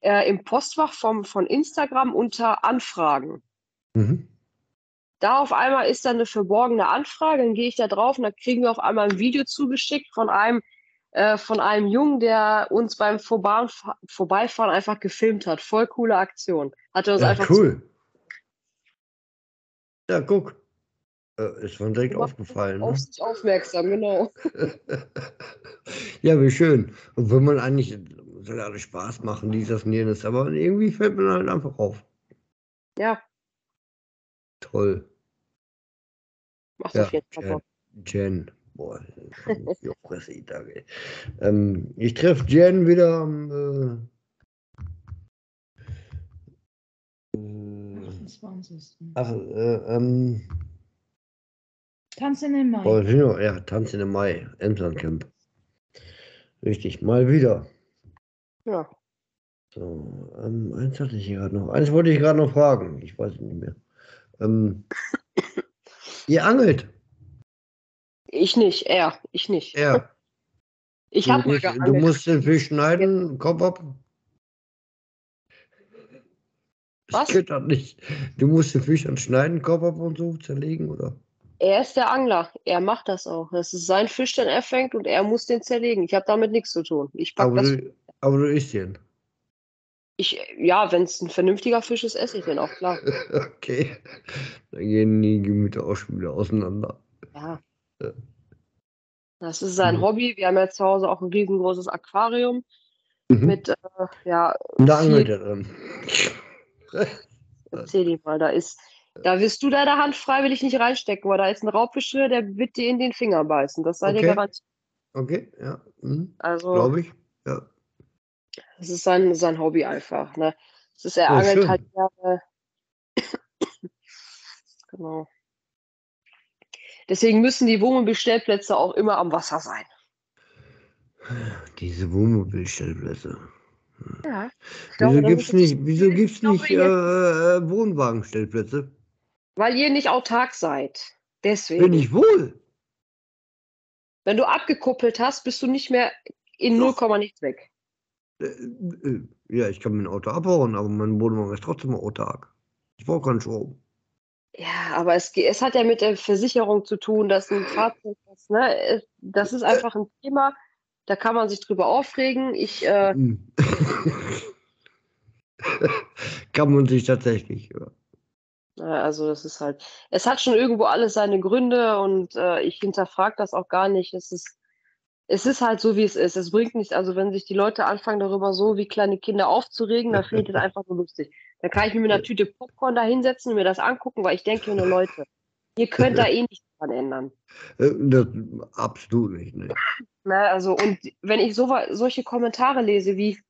B: äh, im Postfach vom, von Instagram unter Anfragen.
A: Mhm.
B: Da auf einmal ist dann eine verborgene Anfrage, dann gehe ich da drauf und dann kriegen wir auf einmal ein Video zugeschickt von einem, äh, von einem Jungen, der uns beim Vorba Vorbeifahren einfach gefilmt hat. Voll coole Aktion. Hat er uns
A: Ja,
B: einfach
A: cool. Ja, guck. Äh, ist mir direkt aufgefallen.
B: auf
A: Ne?
B: sich aufmerksam, genau.
A: ja, wie schön. Und wenn man eigentlich, soll ja alles Spaß machen, dies, das und jenes, aber irgendwie fällt man halt einfach auf.
B: Ja,
A: Toll.
B: Macht
A: Ja,
B: auf jeden Fall
A: Jen.
B: Bock.
A: Jen. Boah, Fresse, ich sage. Ähm, ich treffe Jen wieder am. Äh, äh,
C: 28.
A: ach, äh, ähm,
C: Tanzen im Mai.
A: oh, ja, Tanz in im Mai, Emslandcamp. Richtig, mal wieder.
B: Ja.
A: So, ähm, eins hatte ich hier gerade noch. Eins wollte ich gerade noch fragen. Ich weiß es nicht mehr. Ähm, ihr angelt.
B: Ich nicht, er, ich nicht.
A: Ja.
B: Ich habe mal
A: musst, du
B: geangelt.
A: musst den Fisch schneiden, Kopf ab.
B: Was?
A: Das geht doch nicht. Du musst den Fisch dann schneiden, Kopf ab und so zerlegen, oder?
B: Er ist der Angler. Er macht das auch. Das ist sein Fisch, den er fängt und er muss den zerlegen. Ich habe damit nichts zu tun. Ich pack
A: Aber
B: das.
A: du, aber du isst ihn.
B: Ich, ja, wenn es ein vernünftiger Fisch ist, esse ich den auch, klar.
A: Okay. Dann gehen die Gemüter auch schon wieder auseinander.
B: Ja.
A: Ja.
B: Das ist sein
A: Mhm.
B: Hobby. Wir haben ja zu Hause auch ein riesengroßes Aquarium
A: Mhm.
B: mit, äh, ja,
A: Und da angelt er drin.
B: erzähl ich mal, da ist, da wirst du deine Hand freiwillig nicht reinstecken, weil da ist ein Raubfisch drin, der wird dir in den Finger beißen. Das sei dir
A: Okay.
B: garantiert.
A: Okay, ja. Mhm.
B: Also,
A: Glaube ich. Ja.
B: Das ist sein, sein Hobby einfach, ne? Das ist, er
A: Ja,
B: angelt
A: schön.
B: halt gerne. genau. Deswegen müssen die Wohnmobilstellplätze auch immer am Wasser sein.
A: Diese Wohnmobilstellplätze.
B: Ja.
A: Wieso gibt's
B: ist-
A: nicht, wieso gibt's
B: glaube,
A: nicht äh, äh, Wohnwagenstellplätze?
B: Weil ihr nicht autark seid. Deswegen.
A: Bin ich wohl.
B: Wenn du abgekuppelt hast, bist du nicht mehr in 0, nichts weg.
A: Äh, äh, ja, ich kann mein Auto abbauen, aber mein Wohnwagen ist trotzdem autark. Ich brauche keinen Strom.
B: Ja, aber es, es hat ja mit der Versicherung zu tun, dass ein Fahrzeug ist, ne? Das ist einfach ein Thema, da kann man sich drüber aufregen. Ich, äh,
A: Hm. kann man sich tatsächlich. Ja,
B: Also das ist halt, es hat schon irgendwo alles seine Gründe und äh, ich hinterfrage das auch gar nicht. Es ist, es ist halt so, wie es ist. Es bringt nichts, also wenn sich die Leute anfangen, darüber so wie kleine Kinder aufzuregen, dann finde ich das einfach so lustig. Dann kann ich mir mit einer Tüte Popcorn da hinsetzen und mir das angucken, weil ich denke, mir, Leute, ihr könnt da eh nichts dran ändern.
A: Äh, Das, absolut nicht. Ne?
B: Ne, also, und wenn ich so, solche Kommentare lese wie,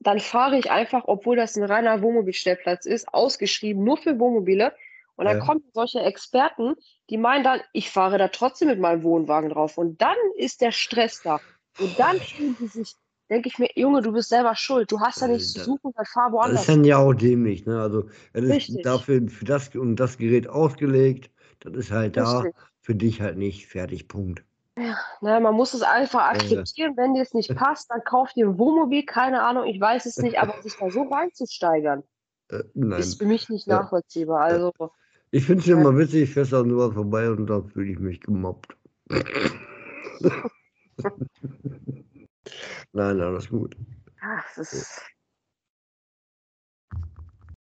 B: dann fahre ich einfach, obwohl das ein reiner Wohnmobilstellplatz ist, ausgeschrieben, nur für Wohnmobile. Und dann
A: Ja.
B: kommen solche Experten, die meinen dann, ich fahre da trotzdem mit meinem Wohnwagen drauf. Und dann ist der Stress da. Und dann fühlen die sich, denke ich mir, Junge, du bist selber schuld. Du hast da nichts zu suchen, dann fahr
A: Das
B: woanders.
A: ist dann ja auch dämlich. Ne? Also, es ist dafür für das und das Gerät ausgelegt. Das ist halt da.
B: Richtig.
A: Für dich halt nicht. Fertig. Punkt.
B: Ne, man muss es einfach
A: Ja.
B: akzeptieren. Wenn dir es nicht passt, dann kauf dir ein Wohnmobil, keine Ahnung, ich weiß es nicht, aber sich da so reinzusteigern.
A: Äh.
B: Ist für mich nicht
A: Ja.
B: nachvollziehbar. Also,
A: Ich finde es ja immer witzig, ich fährst auch nur vorbei und da fühle ich mich gemobbt. Nein, alles gut.
B: ach, es ist,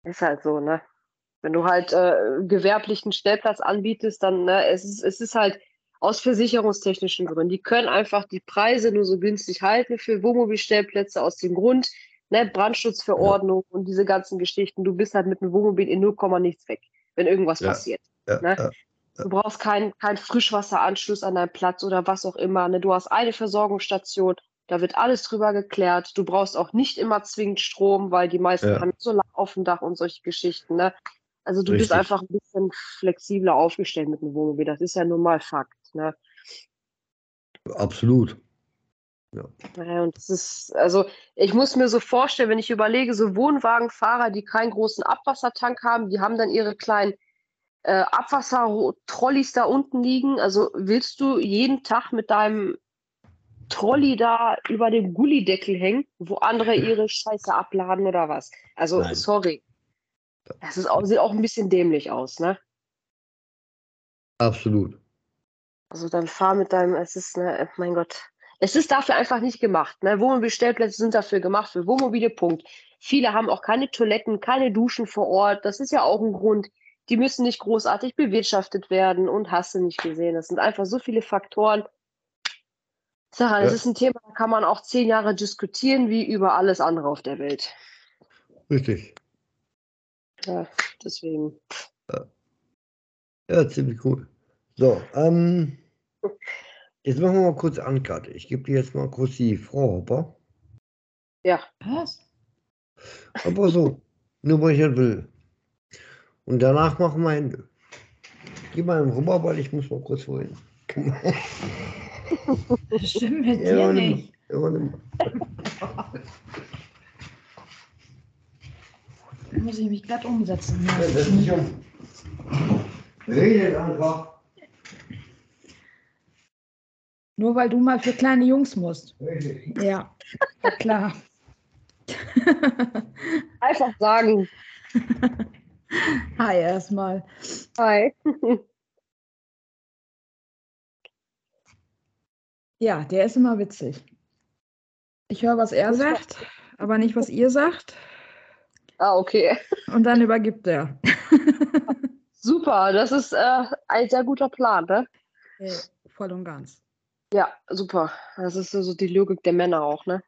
B: ist halt so, ne? Wenn du halt äh, gewerblichen Stellplatz anbietest, dann, ne, es ist, es ist halt aus versicherungstechnischen Gründen. Die können einfach die Preise nur so günstig halten für Wohnmobilstellplätze aus dem Grund, ne, Brandschutzverordnung und diese ganzen Geschichten. Du bist halt mit einem Wohnmobil in 0, nichts weg, wenn irgendwas
A: Ja.
B: passiert.
A: Ja,
B: Ne?
A: ja.
B: Du brauchst keinen kein Frischwasseranschluss an deinem Platz oder was auch immer. Ne? Du hast eine Versorgungsstation, da wird alles drüber geklärt. Du brauchst auch nicht immer zwingend Strom, weil die meisten haben Solar auf dem Dach und solche Geschichten. Ne? Also du bist
A: Richtig.
B: einfach ein bisschen flexibler aufgestellt mit einem Wohnmobil. Das ist ja nun mal Fakt. Ne?
A: Absolut.
B: Naja, und das ist, also ich muss mir so vorstellen, wenn ich überlege, so Wohnwagenfahrer, die keinen großen Abwassertank haben, die haben dann ihre kleinen äh, Abwassertrolleys da unten liegen. Also willst du jeden Tag mit deinem Trolley da über dem Gullideckel hängen, wo andere ihre Scheiße abladen oder was? Also
A: Nein.
B: sorry. Das ist auch, sieht auch ein bisschen dämlich aus, ne?
A: Absolut.
B: Also dann fahr mit deinem, es ist, ne, mein Gott. Es ist dafür einfach nicht gemacht. Ne? Wohnmobilstellplätze sind dafür gemacht, für Wohnmobile, Punkt. Viele haben auch keine Toiletten, keine Duschen vor Ort. Das ist ja auch ein Grund. Die müssen nicht großartig bewirtschaftet werden und hast du nicht gesehen. Das sind einfach so viele Faktoren. Sarah, das
A: Ja.
B: ist ein Thema, da kann man auch zehn Jahre diskutieren, wie über alles andere auf der Welt.
A: Richtig.
B: Ja, deswegen.
A: Ja, ziemlich cool. So, ähm, jetzt machen wir mal kurz Uncut. Ich gebe dir jetzt mal kurz die Frau Hopper.
B: Ja,
C: Was?
A: Aber so, nur weil ich das will. Und danach machen wir Ende. Geh mal rüber, weil ich muss mal kurz wohin.
C: Das stimmt mit
A: Ja,
C: dir nicht.
A: Mal.
C: Da muss ich mich glatt umsetzen.
A: Ja, setz dich um. Redet einfach.
C: Nur weil du mal für kleine Jungs musst. Ja, ja klar.
B: einfach sagen.
C: Hi erstmal.
B: Hi.
C: Ja, der ist immer witzig. Ich höre, was er sagt, aber nicht, was ihr sagt.
B: Ah, okay.
C: Und dann übergibt er.
B: Super, das ist äh, ein sehr guter Plan, ne?
C: Äh, Voll und ganz.
B: Ja, super. Das ist so die Logik der Männer auch, ne?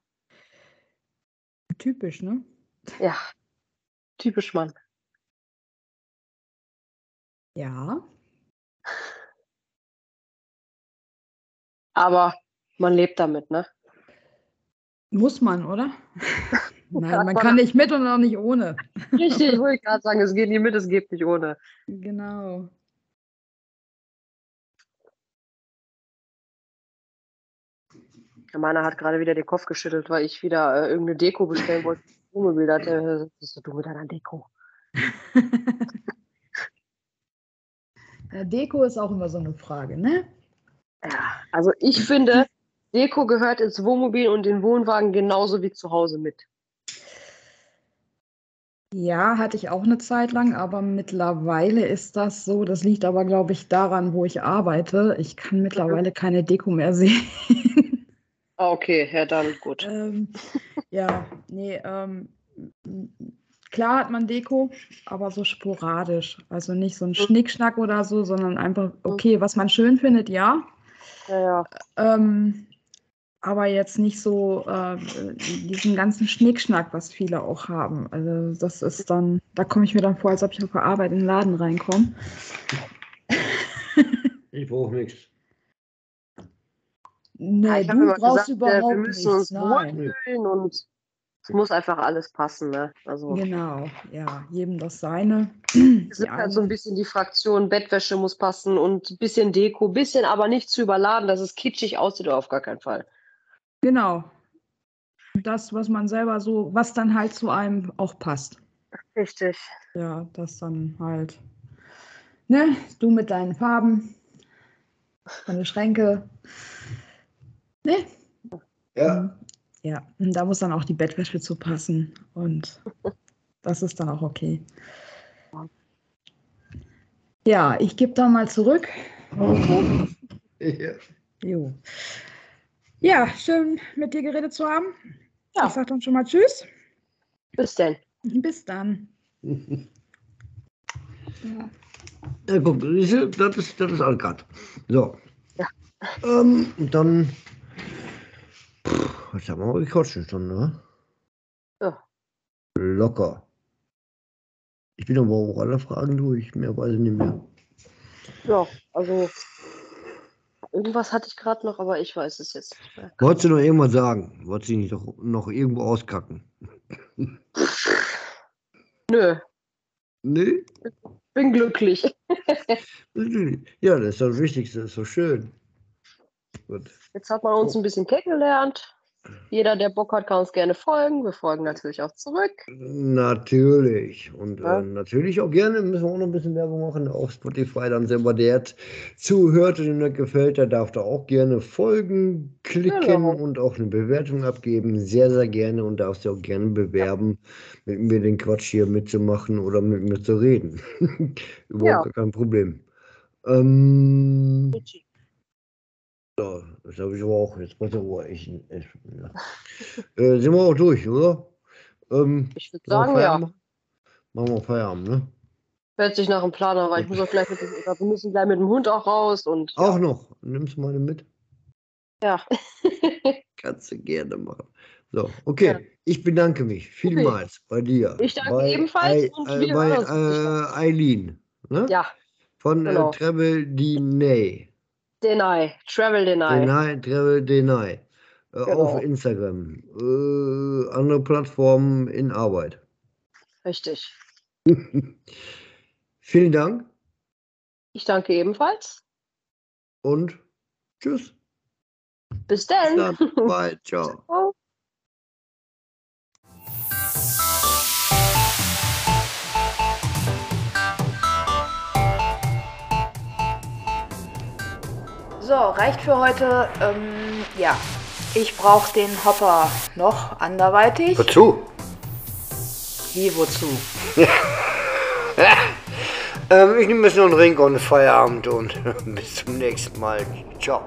C: Typisch, ne?
B: Ja. Typisch Mann.
C: Ja.
B: Aber man lebt damit, ne?
C: Muss man, oder? Nein, man kann nicht mit und auch nicht ohne.
B: Richtig, wollte ich gerade sagen, es geht nie mit, es geht nicht ohne.
C: Genau.
B: Meiner hat gerade wieder den Kopf geschüttelt, weil ich wieder äh, irgendeine Deko bestellen wollte. Wohnmobil, da hat er gesagt, was bist du mit deiner Deko?
C: Ja, Deko ist auch immer so eine Frage, ne?
B: Ja, also ich finde, Deko gehört ins Wohnmobil und den Wohnwagen genauso wie zu Hause mit.
C: Ja, hatte ich auch eine Zeit lang, aber mittlerweile ist das so. Das liegt aber, glaube ich, daran, wo ich arbeite. Ich kann mittlerweile keine Deko mehr sehen.
B: Ah, okay, ja dann gut.
C: ähm, ja, nee, ähm, klar hat man Deko, aber so sporadisch. Also nicht so ein Schnickschnack oder so, sondern einfach, okay, was man schön findet, ja.
B: Ja, ja.
C: Ähm, aber jetzt nicht so äh, diesen ganzen Schnickschnack, was viele auch haben. Also das ist dann, da komme ich mir dann vor, als ob ich auf der Arbeit in den Laden reinkomme.
A: Ich brauche nichts.
C: Nee,
B: ich habe
C: du
B: immer
C: brauchst
B: gesagt, äh,
C: überhaupt
B: wir müssen uns
C: nichts. Nein.
B: wohlfühlen und es muss einfach alles passen, ne? Also
C: Genau, ja, jedem das seine. Die
B: sind halt so ein
C: einen-
B: bisschen die Fraktion, Bettwäsche muss passen und ein bisschen Deko, bisschen aber nicht zu überladen, dass es kitschig aussieht, auf gar keinen Fall.
C: Genau. Das, was man selber so, was dann halt zu einem auch passt.
B: Richtig.
C: Ja, das dann halt. Ne, du mit deinen Farben, deine Schränke. Ne?
A: Ja,
C: Ja, und da muss dann auch die Bettwäsche zu passen. Und das ist dann auch okay. Ja, ich gebe dann mal zurück.
A: Ja.
C: Jo. Ja, schön mit dir geredet zu haben.
B: Ja.
C: Ich sage dann schon mal Tschüss.
B: Bis denn.
C: Bis dann. Ja.
A: Ja, guck, das ist, das ist Alkat. So.
B: Ja.
A: Ähm, dann. Pff, was haben wir gequatscht eine Stunde, ne?
B: Ja.
A: Locker. Ich bin aber auch alle Fragen durch. Mehr weiß ich nicht mehr.
B: Ja, also irgendwas hatte ich gerade noch, aber ich weiß es jetzt nicht mehr.
A: Wolltest du noch irgendwas sagen? Wolltest du nicht doch noch irgendwo auskacken?
B: Nö,
A: Nee?
B: bin glücklich.
A: Ja, das ist das Wichtigste. Das ist so schön. Gut.
B: Jetzt hat man uns ein bisschen kennengelernt. Jeder, der Bock hat, kann uns gerne folgen. Wir folgen natürlich auch zurück.
A: Natürlich. Und
B: Ja.
A: äh, natürlich auch gerne, müssen wir auch noch ein bisschen Werbung machen, auf Spotify dann selber, der jetzt zuhört und das gefällt, der darf da auch gerne folgen, klicken
B: Genau.
A: und auch eine Bewertung abgeben. Sehr, sehr gerne und darfst du auch gerne bewerben, mit mir den Quatsch hier mitzumachen oder mit mir zu reden. Überhaupt
B: Ja.
A: kein Problem. Ähm, so, das habe ich aber auch jetzt bei der Ruhe. Ich, ich, ja. äh, sind wir auch durch, oder? Ähm,
B: Ich würde sagen, ja.
A: Machen? Machen wir Feierabend, ne?
B: Hört sich nach einem Plan an, weil ich muss auch gleich mit dem, wir müssen gleich mit dem Hund auch raus und
A: Auch noch. Nimmst du meine mit?
B: ja.
A: Kannst du gerne machen. So, okay.
B: Ja.
A: Ich bedanke mich vielmals bei dir.
B: Ich danke
A: bei
B: ebenfalls
A: Ei-
B: und
A: äh, bei äh, Eileen. Ne?
B: ja,
A: Von
B: genau.
A: äh, Travel Deny.
B: Deny, Travel Deny.
A: Deny, Travel Deny. Äh,
B: Genau.
A: Auf Instagram. Äh, andere Plattformen in Arbeit.
B: Richtig.
A: Vielen Dank
B: Ich danke ebenfalls.
A: und tschüss.
B: Bis
A: Bis
B: dann.
A: dann. Bye. Ciao.
B: Ciao.
D: So, reicht für heute. Ähm, ja, ich brauche den Hopper noch anderweitig.
A: Wozu?
D: Wie, wozu?
A: Ähm, ich nehme jetzt noch einen Ring und Feierabend und bis zum nächsten Mal. Ciao.